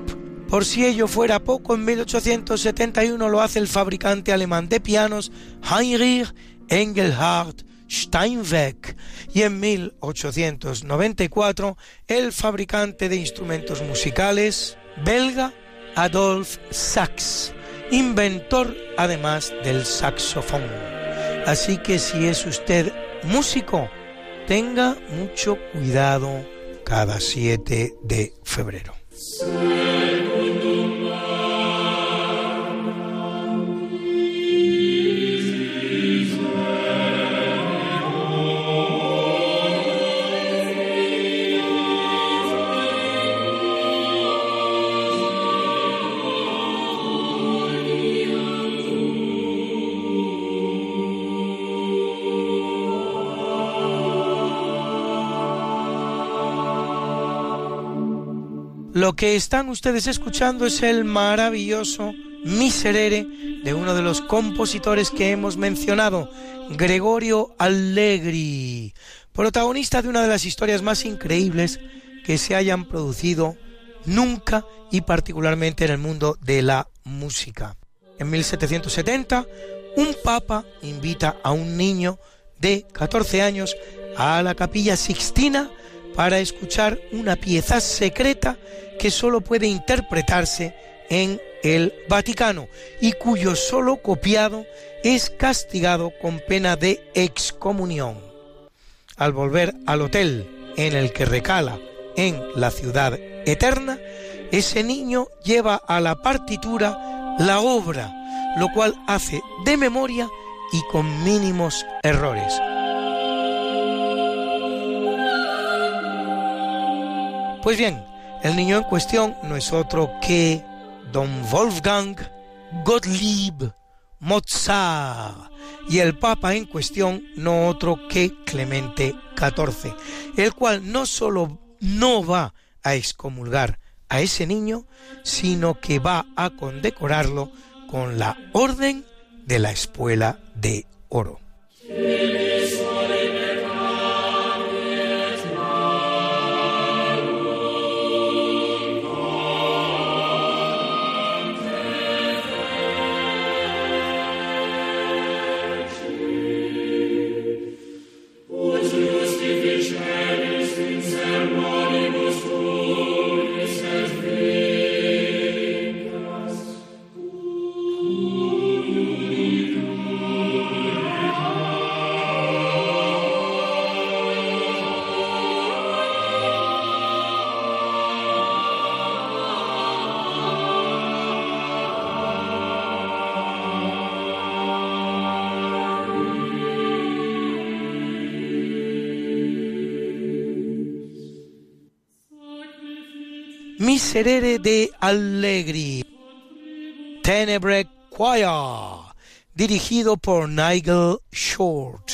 Por si ello fuera poco, en 1871 lo hace el fabricante alemán de pianos Heinrich Engelhardt Steinweg y en 1894 el fabricante de instrumentos musicales belga Adolf Sachs, inventor además del saxofón. Así que si es usted músico, tenga mucho cuidado cada 7 de febrero. Lo que están ustedes escuchando es el maravilloso Miserere de uno de los compositores que hemos mencionado, Gregorio Allegri, protagonista de una de las historias más increíbles que se hayan producido nunca y particularmente en el mundo de la música. En 1770, un papa invita a un niño de 14 años a la capilla Sixtina para escuchar una pieza secreta que solo puede interpretarse en el Vaticano y cuyo solo copiado es castigado con pena de excomunión. Al volver al hotel en el que recala en la ciudad eterna, ese niño lleva a la partitura la obra, lo cual hace de memoria y con mínimos errores. Pues bien, el niño en cuestión no es otro que don Wolfgang Gottlieb Mozart y el Papa en cuestión no otro que Clemente XIV, el cual no solo no va a excomulgar a ese niño, sino que va a condecorarlo con la Orden de la Espuela de Oro. Miserere de Allegri, Tenebre Choir, dirigido por Nigel Short.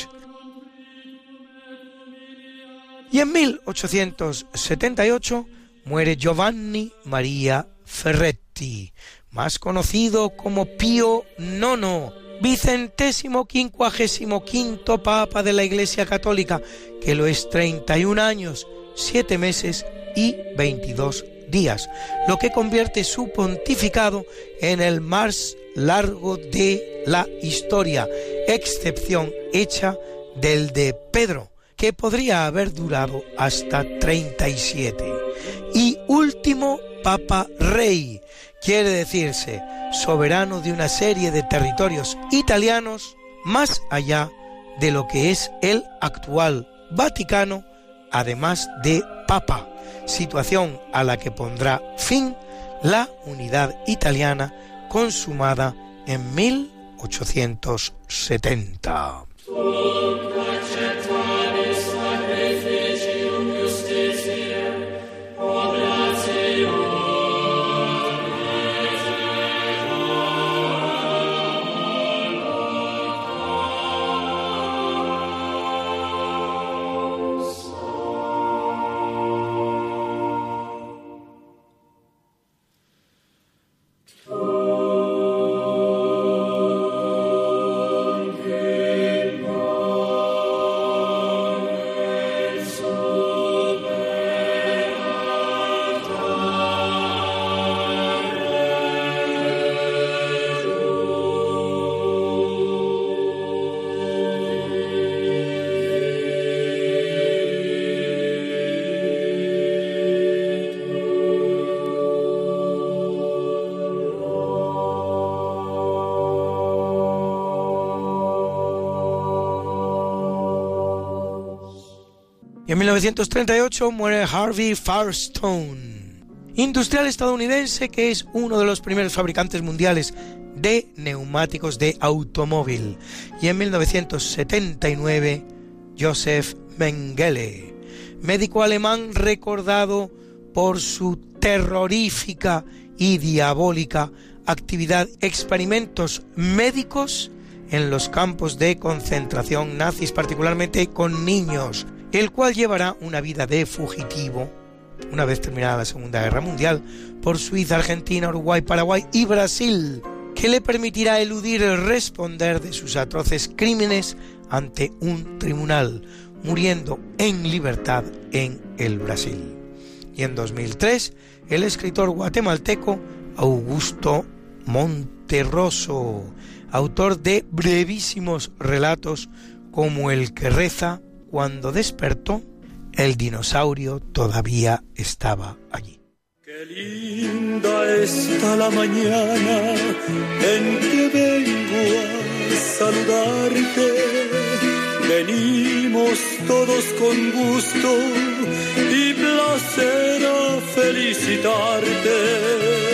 Y en 1878 muere Giovanni Maria Ferretti, más conocido como Pío IX, vicentésimo quincuagésimo quinto papa de la Iglesia Católica, que lo es 31 años, 7 meses y 22 días, lo que convierte su pontificado en el más largo de la historia, excepción hecha del de Pedro, que podría haber durado hasta 37. Y último Papa Rey, quiere decirse soberano de una serie de territorios italianos más allá de lo que es el actual Vaticano, además de Papa situación a la que pondrá fin la unidad italiana consumada en 1870. 1938 muere Harvey Firestone, industrial estadounidense que es uno de los primeros fabricantes mundiales de neumáticos de automóvil. Y en 1979, Joseph Mengele, médico alemán recordado por su terrorífica y diabólica actividad, experimentos médicos en los campos de concentración nazis, particularmente con niños, el cual llevará una vida de fugitivo una vez terminada la Segunda Guerra Mundial por Suiza, Argentina, Uruguay, Paraguay y Brasil, que le permitirá eludir el responder de sus atroces crímenes ante un tribunal, muriendo en libertad en el Brasil. y en 2003 el escritor guatemalteco Augusto Monterroso, autor de brevísimos relatos como el que reza Cuando despertó, el dinosaurio todavía estaba allí. Qué linda está la mañana en que vengo a saludarte. Venimos todos con gusto y placer a felicitarte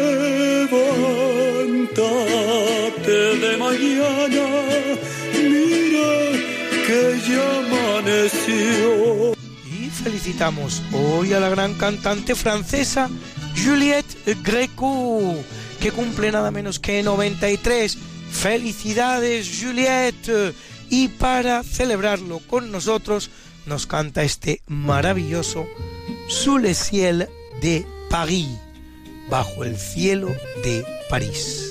Y felicitamos hoy a la gran cantante francesa Juliette Greco, que cumple nada menos que 93. Felicidades Juliette. Y para celebrarlo con nosotros nos canta este maravilloso Sous le ciel de Paris, bajo el cielo de París.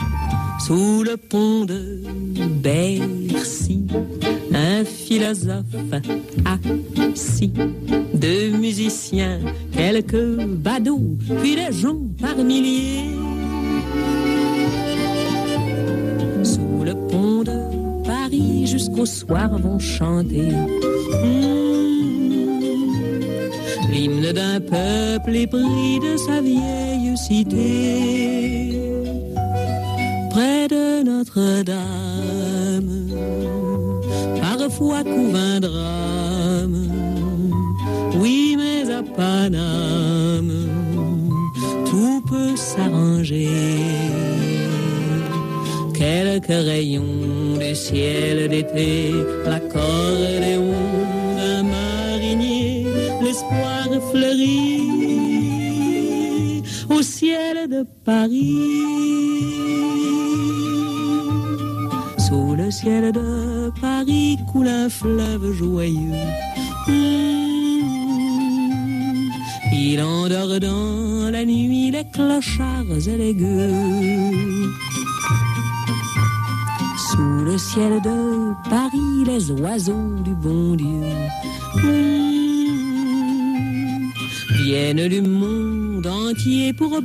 sous le pont de Bercy, un philosophe assis, deux musiciens, quelques badauds, puis des gens par milliers. Sous le pont de Paris, jusqu'au soir vont chanter. Hmm, l'hymne d'un peuple épris de sa vieille cité près de Notre-Dame. Parfois couvre un drame, oui, mais à Paname, tout peut s'arranger. Quelques rayons du ciel d'été, l'accordéon d'un marinier, l'espoir fleurit ciel de Paris ciel de Paris coule un fleuve joyeux. Mmh. Il endort dans la nuit les clochards et les gueux. Sous le ciel de Paris, les oiseaux du bon Dieu mmh. viennent du monde entier pour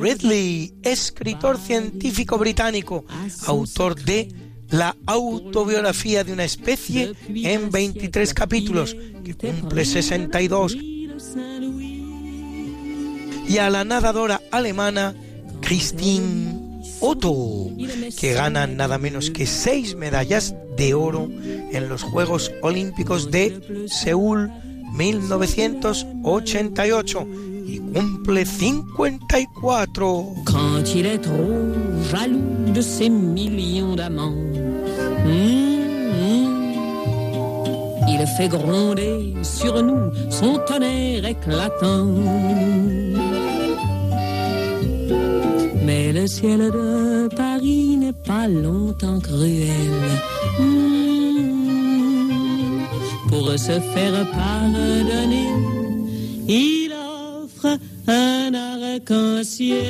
Ridley, escritor científico británico, autor de La autobiografía de una especie en 23 capítulos, que cumple 62. Y a la nadadora alemana Christine Otto, que gana nada menos que seis medallas de oro en los Juegos Olímpicos de Seúl 1988 y cumple 54. Quand il est trop jaloux de ses millions d'amants, mmh, il fait gronder sur nous son tonnerre éclatant. Mais le ciel de Paris n'est pas longtemps cruel. Mmh, pour se faire pardonner, il un arc-en-ciel.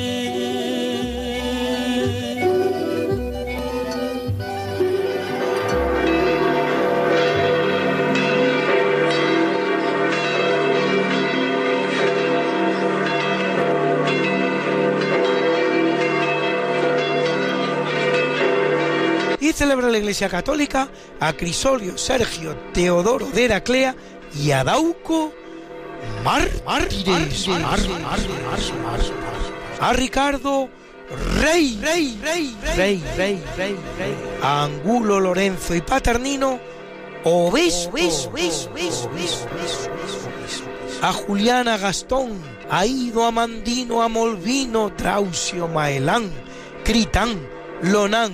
Celebra la Iglesia Católica a Crisolio Sergio Teodoro de Heraclea y a Dauco mártires, a Ricardo Rey, Rey, Rey, Rey, Rey, Rey, Rey, a Angulo Lorenzo y Paternino, Obispo, a Juliana Gastón, a Ido Amandino, a Molvino, Traucio Maelán, Critán, Lonán,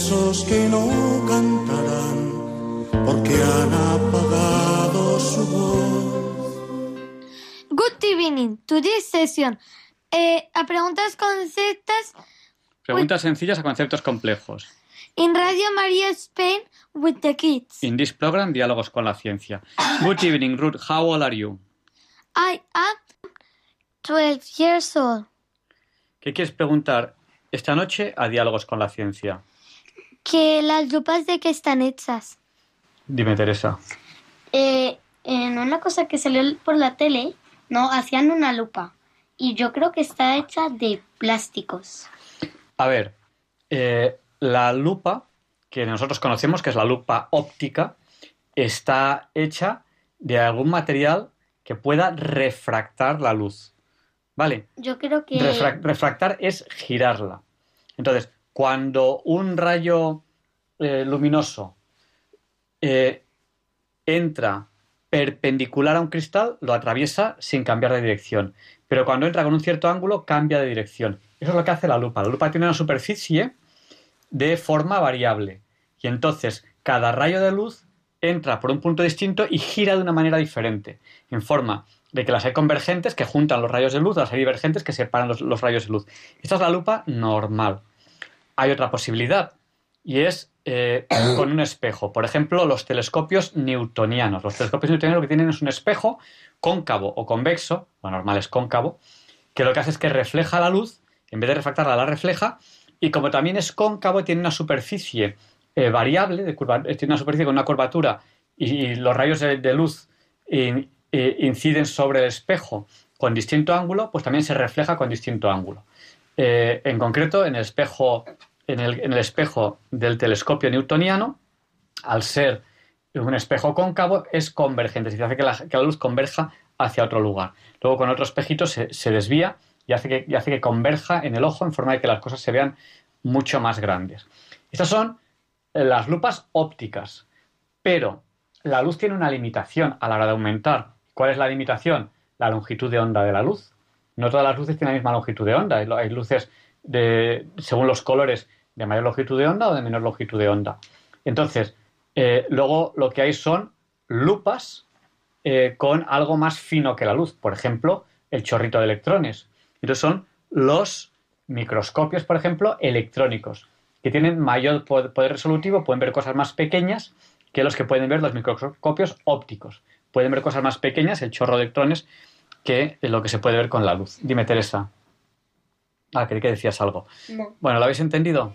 esos que no cantarán, porque han apagado su voz. Good evening. Today's session. Eh, a preguntas conceptas Preguntas sencillas a conceptos complejos. in Radio Maria Spain with the kids. In this program, Diálogos con la Ciencia. Good evening, Ruth. How old are you? I am 12 years old. ¿Qué quieres preguntar esta noche a Diálogos con la Ciencia? Que las lupas de qué están hechas. Dime, Teresa. Eh, en una cosa que salió por la tele, no, hacían una lupa. Y yo creo que está hecha de plásticos. A ver, eh, la lupa que nosotros conocemos, que es la lupa óptica, está hecha de algún material que pueda refractar la luz. ¿Vale? Yo creo que... Refrac- refractar es girarla. Entonces, cuando un rayo eh, luminoso eh, entra perpendicular a un cristal, lo atraviesa sin cambiar de dirección. Pero cuando entra con un cierto ángulo, cambia de dirección. Eso es lo que hace la lupa. La lupa tiene una superficie de forma variable. Y entonces, cada rayo de luz entra por un punto distinto y gira de una manera diferente. En forma de que las hay convergentes que juntan los rayos de luz, las hay divergentes que separan los, los rayos de luz. Esta es la lupa normal. Hay otra posibilidad y es eh, *coughs* con un espejo. Por ejemplo, los telescopios newtonianos. Los telescopios newtonianos lo que tienen es un espejo cóncavo o convexo, lo normal es cóncavo, que lo que hace es que refleja la luz, en vez de refractarla, la refleja, y como también es cóncavo, tiene una superficie eh, variable, de curva- eh, tiene una superficie con una curvatura, y, y los rayos de, de luz in- inciden sobre el espejo con distinto ángulo, pues también se refleja con distinto ángulo. Eh, en concreto, en el espejo, en el, espejo del telescopio newtoniano, al ser un espejo cóncavo, es convergente, es decir, hace que la, luz converja hacia otro lugar. Luego con otro espejito se, desvía y hace, que, y hace que converja en el ojo en forma de que las cosas se vean mucho más grandes. Estas son las lupas ópticas, pero la luz tiene una limitación a la hora de aumentar. ¿Cuál es la limitación? La longitud de onda de la luz. No todas las luces tienen la misma longitud de onda. Hay luces, de, según los colores, de mayor longitud de onda o de menor longitud de onda. Entonces, eh, luego lo que hay son lupas eh, con algo más fino que la luz. Por ejemplo, el chorrito de electrones. Entonces son los microscopios, por ejemplo, electrónicos, que tienen mayor po- poder resolutivo, pueden ver cosas más pequeñas que los que pueden ver los microscopios ópticos. Pueden ver cosas más pequeñas, el chorro de electrones, que lo que se puede ver con la luz. Dime, Teresa. Ah, creí que decías algo. No. Bueno, ¿lo habéis entendido?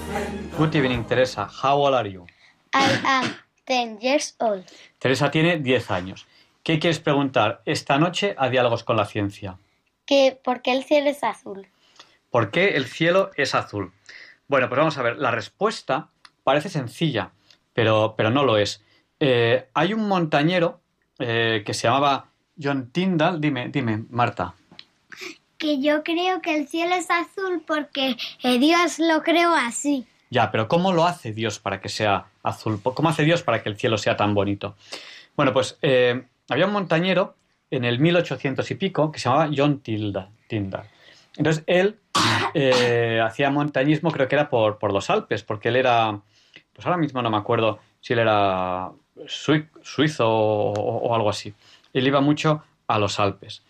Good evening, Teresa. How old are you? I am 10 years old. Teresa tiene 10 años. ¿Qué quieres preguntar esta noche a Diálogos con la Ciencia? Que, ¿Por qué el cielo es azul? ¿Por qué el cielo es azul? Bueno, pues vamos a ver. La respuesta parece sencilla, pero, pero no lo es. Eh, hay un montañero eh, que se llamaba John Tyndall. Dime, dime, Marta. Que yo creo que el cielo es azul porque eh, Dios lo creó así. Ya, pero ¿cómo lo hace Dios para que sea azul? ¿Cómo hace Dios para que el cielo sea tan bonito? Bueno, pues eh, había un montañero en el 1800 y pico que se llamaba John Tyndall. Tyndall. Entonces él *coughs* eh, hacía montañismo, creo que era por, por los Alpes, porque él era, pues ahora mismo no me acuerdo si él era sui- suizo o algo así. Él iba mucho a los Alpes.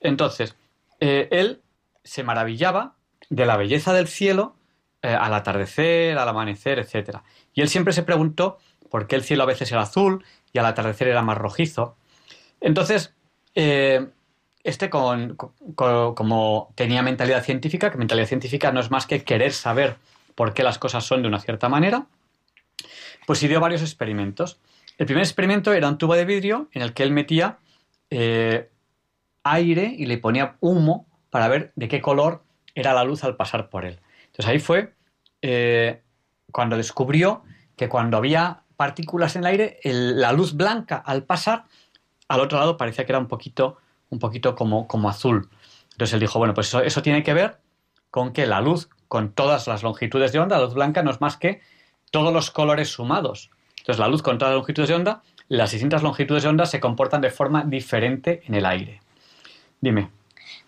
Entonces, eh, él se maravillaba de la belleza del cielo eh, al atardecer, al amanecer, etc. Y él siempre se preguntó por qué el cielo a veces era azul y al atardecer era más rojizo. Entonces, eh, este como tenía mentalidad científica, que mentalidad científica no es más que querer saber por qué las cosas son de una cierta manera, pues ideó varios experimentos. El primer experimento era un tubo de vidrio en el que él metía aire y le ponía humo para ver de qué color era la luz al pasar por él. Entonces ahí fue eh, cuando descubrió que cuando había partículas en el aire, la luz blanca al pasar, al otro lado parecía que era un poquito, un poquito como, como azul. Entonces él dijo, bueno, pues eso tiene que ver con que la luz, con todas las longitudes de onda, la luz blanca no es más que todos los colores sumados. Entonces la luz con todas las longitudes de onda, las distintas longitudes de onda se comportan de forma diferente en el aire. Dime.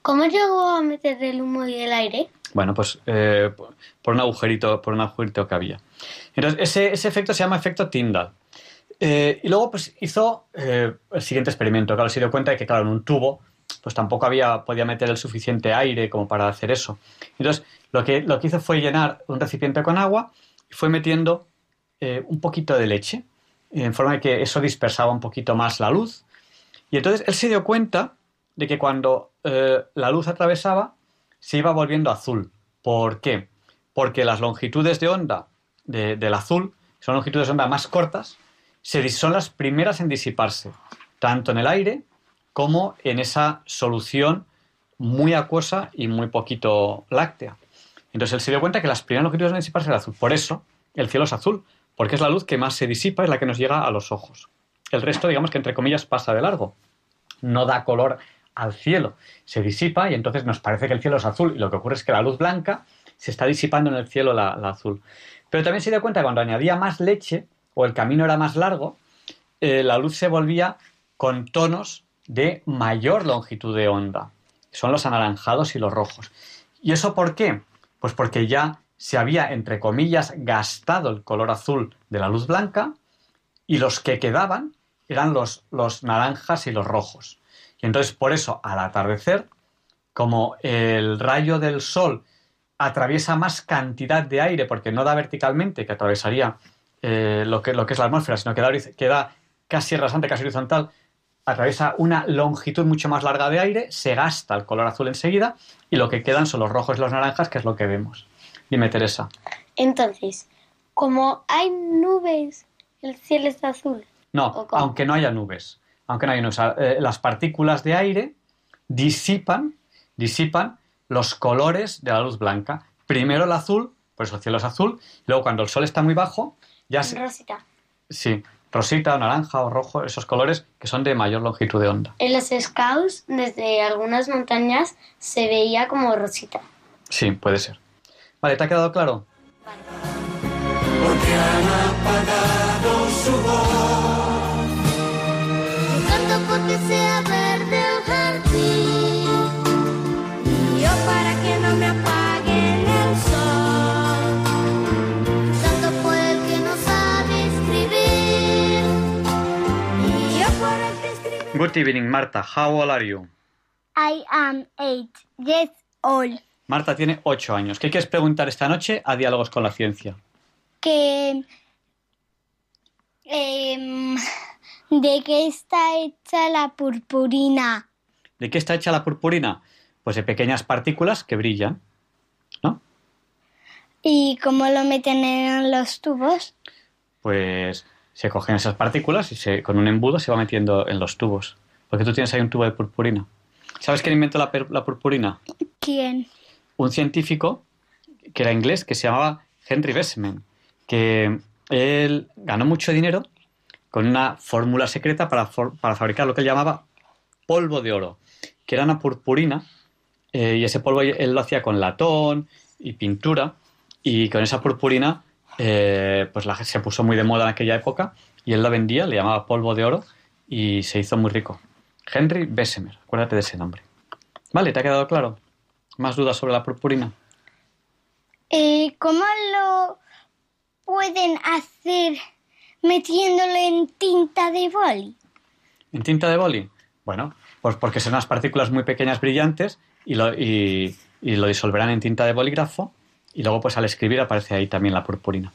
¿Cómo llegó a meter el humo y el aire? Bueno, pues eh, por un agujerito, por un agujerito que había. Entonces, ese, ese efecto se llama efecto Tyndall. Eh, y luego, pues, hizo eh, el siguiente experimento. Claro, se dio cuenta de que, claro, en un tubo, pues tampoco había, podía meter el suficiente aire como para hacer eso. Entonces, lo que, lo que hizo fue llenar un recipiente con agua y fue metiendo eh, un poquito de leche, en forma de que eso dispersaba un poquito más la luz. Y entonces él se dio cuenta de que cuando eh, la luz atravesaba, se iba volviendo azul. ¿Por qué? Porque las longitudes de onda de- del azul son longitudes de onda más cortas, se son las primeras en disiparse, tanto en el aire como en esa solución muy acuosa y muy poquito láctea. Entonces él se dio cuenta que las primeras longitudes en disiparse era azul. Por eso el cielo es azul, porque es la luz que más se disipa, es la que nos llega a los ojos. El resto, digamos que entre comillas, pasa de largo. No da color al cielo. Se disipa y entonces nos parece que el cielo es azul. Y lo que ocurre es que la luz blanca se está disipando en el cielo la, azul. Pero también se dio cuenta que cuando añadía más leche o el camino era más largo, eh, la luz se volvía con tonos de mayor longitud de onda. Son los anaranjados y los rojos. ¿Y eso por qué? Pues porque ya se había, entre comillas, gastado el color azul de la luz blanca y los que quedaban eran los, los naranjas y los rojos. Y entonces por eso al atardecer, como el rayo del sol atraviesa más cantidad de aire, porque no da verticalmente, que atravesaría eh, lo, que, lo que es la atmósfera, sino que da, horiz- que da casi rasante, casi horizontal, atraviesa una longitud mucho más larga de aire, se gasta el color azul enseguida y lo que quedan son los rojos y los naranjas, que es lo que vemos. Dime, Teresa. Entonces, como hay nubes, el cielo está azul. No, aunque no haya nubes. Aunque no haya nubes. eh, las partículas de aire disipan, disipan los colores de la luz blanca. Primero el azul, por eso el cielo es azul, y luego cuando el sol está muy bajo, ya se, Rosita. sí, rosita, o naranja o rojo, esos colores que son de mayor longitud de onda. En los scouts, desde algunas montañas, se veía como rosita. Sí, puede ser. Vale, ¿te ha quedado claro? porque han apagado su voz. Good evening, Marta. How old are you? I am eight years old. Marta tiene ocho años. ¿Qué quieres preguntar esta noche a Diálogos con la Ciencia? Que em, ¿De qué está hecha la purpurina? ¿De qué está hecha la purpurina? Pues de pequeñas partículas que brillan. ¿Y cómo lo meten en los tubos? Pues se cogen esas partículas y se, con un embudo se va metiendo en los tubos. Porque tú tienes ahí un tubo de purpurina. ¿Sabes quién inventó la, purpurina? ¿Quién? un científico que era inglés que se llamaba Henry Bessemer, que él ganó mucho dinero con una fórmula secreta para, for- para fabricar lo que él llamaba polvo de oro, que era una purpurina, eh, y ese polvo él lo hacía con latón y pintura, y con esa purpurina eh, pues la, se puso muy de moda en aquella época, y él la vendía, le llamaba polvo de oro, y se hizo muy rico. Henry Bessemer, acuérdate de ese nombre. Vale, ¿te ha quedado claro? ¿Más dudas sobre la purpurina? Eh, ¿Cómo lo pueden hacer metiéndolo en tinta de boli? ¿En tinta de boli? Bueno, pues porque son unas partículas muy pequeñas brillantes y lo, y- y lo disolverán en tinta de bolígrafo y luego pues al escribir aparece ahí también la purpurina.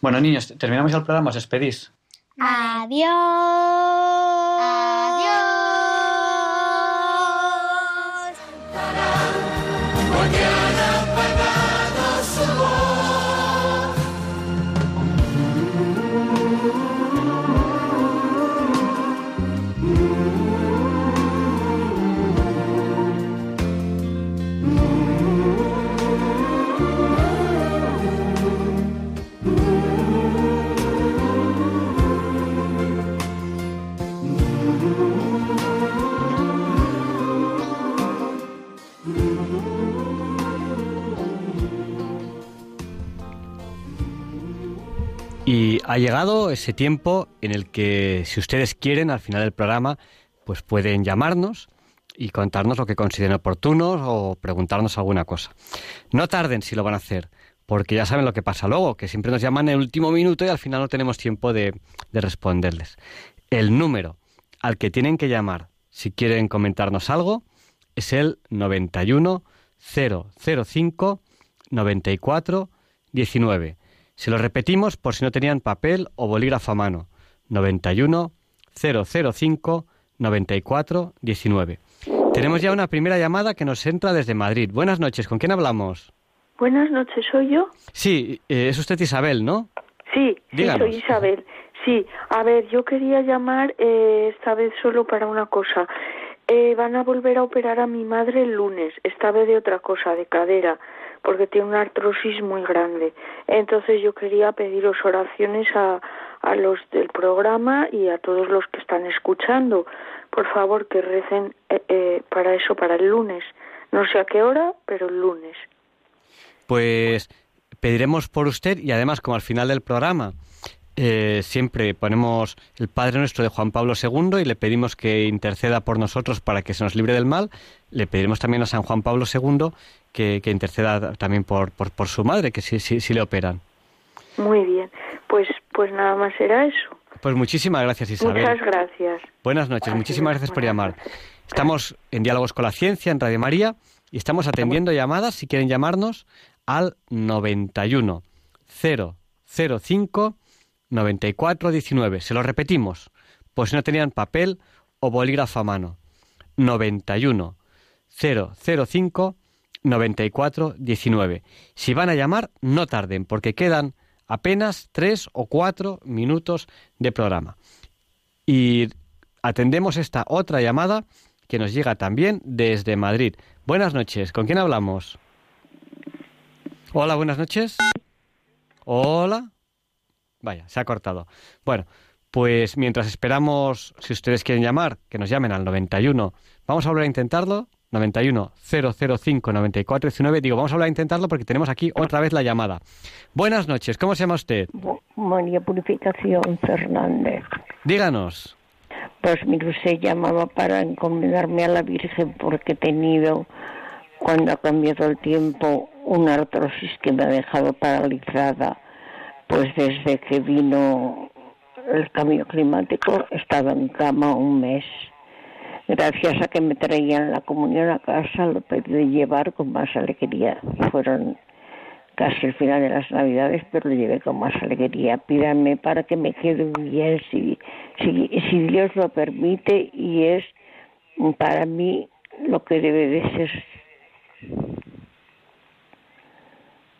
Bueno, niños, terminamos el programa, os despedís. Adiós. Y ha llegado ese tiempo en el que, si ustedes quieren, al final del programa, pues pueden llamarnos y contarnos lo que consideren oportuno o preguntarnos alguna cosa. No tarden si lo van a hacer, porque ya saben lo que pasa luego, que siempre nos llaman en el último minuto y al final no tenemos tiempo de, de responderles. El número al que tienen que llamar si quieren comentarnos algo es el 91 005 94 19. Se lo repetimos por si no tenían papel o bolígrafo a mano. 91 005 94 19. Tenemos ya una primera llamada que nos entra desde Madrid. Buenas noches, ¿con quién hablamos? Buenas noches, ¿soy yo? Sí, eh, es usted Isabel, ¿no? Sí, sí, soy Isabel. Sí, a ver, yo quería llamar eh, esta vez solo para una cosa. Eh, van a volver a operar a mi madre el lunes, esta vez de otra cosa, de cadera, porque tiene una artrosis muy grande. Entonces yo quería pediros oraciones a, a los del programa y a todos los que están escuchando. Por favor, que recen eh, eh, para eso, para el lunes. No sé a qué hora, pero el lunes. Pues pediremos por usted y además como al final del programa eh, siempre ponemos el Padre Nuestro de Juan Pablo II y le pedimos que interceda por nosotros para que se nos libre del mal, le pediremos también a San Juan Pablo II que, que interceda también por, por, por su madre, que sí, sí, sí le operan. Muy bien. Pues, pues nada más era eso. Pues muchísimas gracias Isabel. Muchas gracias. Buenas noches, muchísimas gracias por llamar. Estamos en Diálogos con la Ciencia en Radio María y estamos atendiendo llamadas, si quieren llamarnos, al 91 005 94 19. Se lo repetimos, pues si no tenían papel o bolígrafo a mano. 91 005 94 19. Si van a llamar, no tarden, porque quedan apenas tres o cuatro minutos de programa. Y atendemos esta otra llamada que nos llega también desde Madrid. Buenas noches, ¿con quién hablamos? Hola, buenas noches. Hola. Vaya, se ha cortado. Bueno, pues mientras esperamos, si ustedes quieren llamar, que nos llamen al 91. Vamos a volver a intentarlo. 91 005 94 19. Digo, vamos a volver a intentarlo porque tenemos aquí otra vez la llamada. Buenas noches, ¿cómo se llama usted? María Purificación Fernández. Díganos. Pues mire, usted llamaba para encomendarme a la Virgen porque he tenido, cuando ha cambiado el tiempo, una artrosis que me ha dejado paralizada. Pues desde que vino el cambio climático he estado en cama un mes gracias a que me traían la comunión a casa, lo pude llevar con más alegría. Fueron casi el final de las Navidades, pero lo llevé con más alegría. Pídanme para que me quede bien, si, si, si Dios lo permite, y es para mí lo que debe de ser.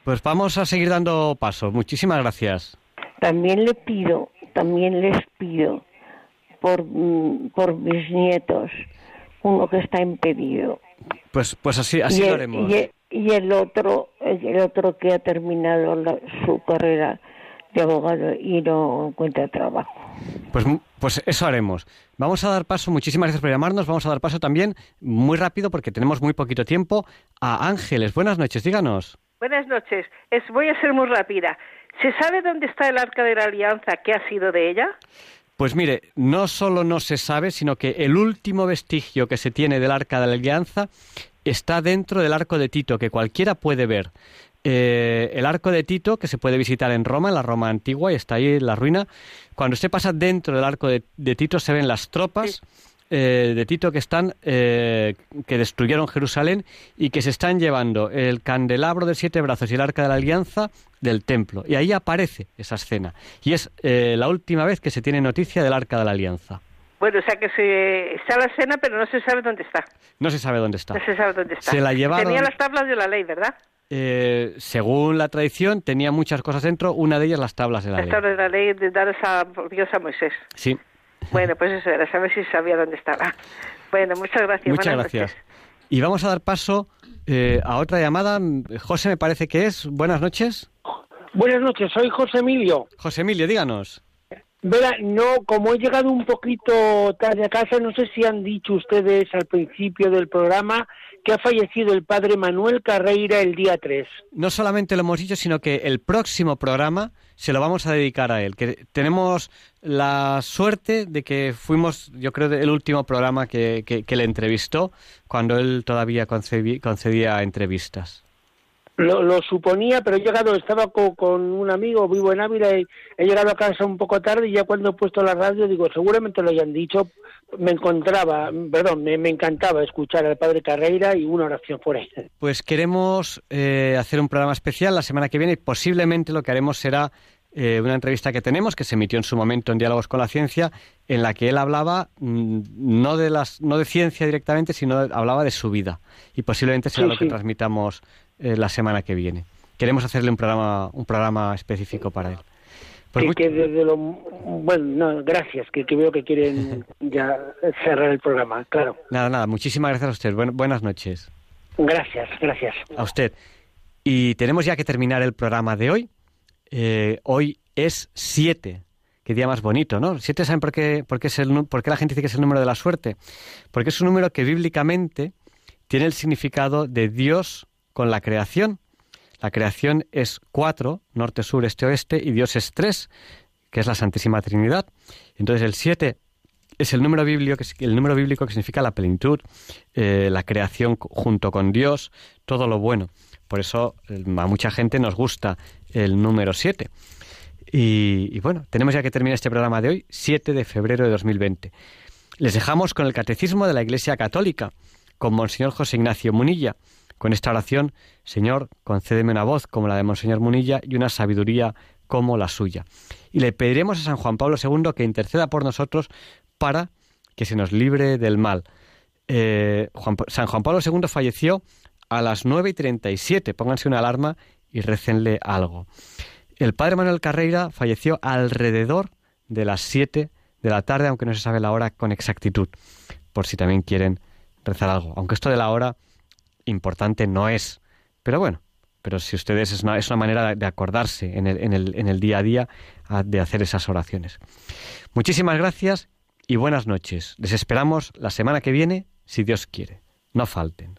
Pues vamos a seguir dando paso. Muchísimas gracias. También le pido, también les pido por, mm, por mis nietos, uno que está impedido. Pues, pues así, así y lo el, haremos. y el- y el otro, el otro que ha terminado la- su carrera de abogado y no encuentra trabajo. Pues, pues eso haremos. Vamos a dar paso, muchísimas gracias por llamarnos. Vamos a dar paso también, muy rápido, porque tenemos muy poquito tiempo, a Ángeles. Buenas noches, díganos. Buenas noches. Es, voy a ser muy rápida. ¿Se sabe dónde está el arca de la alianza? ¿Qué ha sido de ella? Pues mire, no solo no se sabe, sino que el último vestigio que se tiene del arca de la alianza está dentro del arco de Tito, que cualquiera puede ver. Eh, el arco de Tito, que se puede visitar en Roma, en la Roma antigua, y está ahí en la ruina. Cuando usted pasa dentro del arco de, de Tito, se ven las tropas eh, de Tito que están, eh, que destruyeron Jerusalén y que se están llevando el candelabro de siete brazos y el arca de la alianza del templo. Y ahí aparece esa escena. Y es eh, la última vez que se tiene noticia del arca de la alianza. Bueno, o sea que se, está la escena, pero no se sabe dónde está. No se sabe dónde está. No se sabe dónde está. Se la llevaron- Tenía las tablas de la ley, ¿verdad? Eh, según la tradición, tenía muchas cosas dentro, una de ellas las tablas de la Las ley. tablas de la ley de dadas a Dios a Moisés. Sí, Bueno, pues eso era, saber si sabía dónde estaba. Bueno, muchas gracias. muchas buenas gracias. noches. Y vamos a dar paso eh, a otra llamada. José me parece que es. Buenas noches. Buenas noches, soy José Emilio. José Emilio, díganos. Verá, no, como he llegado un poquito tarde a casa, no sé si han dicho ustedes al principio del programa que ha fallecido el padre Manuel Carreira el día 3. No solamente lo hemos dicho, sino que el próximo programa se lo vamos a dedicar a él. Que tenemos la suerte de que fuimos, yo creo, el último programa que, que- que le entrevistó cuando él todavía concebí- concedía entrevistas. Lo, lo suponía, pero he llegado, estaba co- con, un amigo, vivo en Ávila, y he llegado a casa un poco tarde y ya cuando he puesto la radio digo, seguramente lo hayan dicho, me encontraba, perdón, me, me encantaba escuchar al padre Carreira y una oración por él. Pues queremos eh, hacer un programa especial la semana que viene y posiblemente lo que haremos será eh, una entrevista que tenemos, que se emitió en su momento en Diálogos con la Ciencia, en la que él hablaba mm, no de las no de ciencia directamente, sino de- hablaba de su vida. Y posiblemente será Sí, lo que transmitamos eh, la semana que viene. Queremos hacerle un programa un programa específico para él. Pues que, muy- que desde lo bueno no, gracias que, que veo que quieren *laughs* ya cerrar el programa claro Nada, nada, muchísimas gracias a usted. Buen- buenas noches. gracias gracias A usted. Y tenemos ya que terminar el programa de hoy. Eh, hoy es 7. Qué día más bonito, ¿no? 7, ¿saben por qué, por, qué es el, por qué la gente dice que es el número de la suerte? Porque es un número que bíblicamente tiene el significado de Dios con la creación. La creación es 4, norte, sur, este, oeste, y Dios es 3, que es la Santísima Trinidad. Entonces el 7 es el número bíblico que, el número bíblico que significa la plenitud, eh, la creación junto con Dios, todo lo bueno. Por eso eh, a mucha gente nos gusta el número 7. Y, y bueno, tenemos ya que terminar este programa de hoy, 7 de febrero de 2020. Les dejamos con el Catecismo de la Iglesia Católica, con Monseñor José Ignacio Munilla, con esta oración, Señor, concédeme una voz como la de Monseñor Munilla y una sabiduría como la suya. Y le pediremos a San Juan Pablo II que interceda por nosotros para que se nos libre del mal. Eh, San Juan Pablo II falleció a las 9 y 37. Pónganse una alarma y récenle algo. El padre Manuel Carreira falleció alrededor de las 7 de la tarde, aunque no se sabe la hora con exactitud, por si también quieren rezar algo. Aunque esto de la hora importante no es. Pero bueno, pero si ustedes es una, es una manera de acordarse en el, en el, en el día a día a- de hacer esas oraciones. Muchísimas gracias y buenas noches. Les esperamos la semana que viene, si Dios quiere. No falten.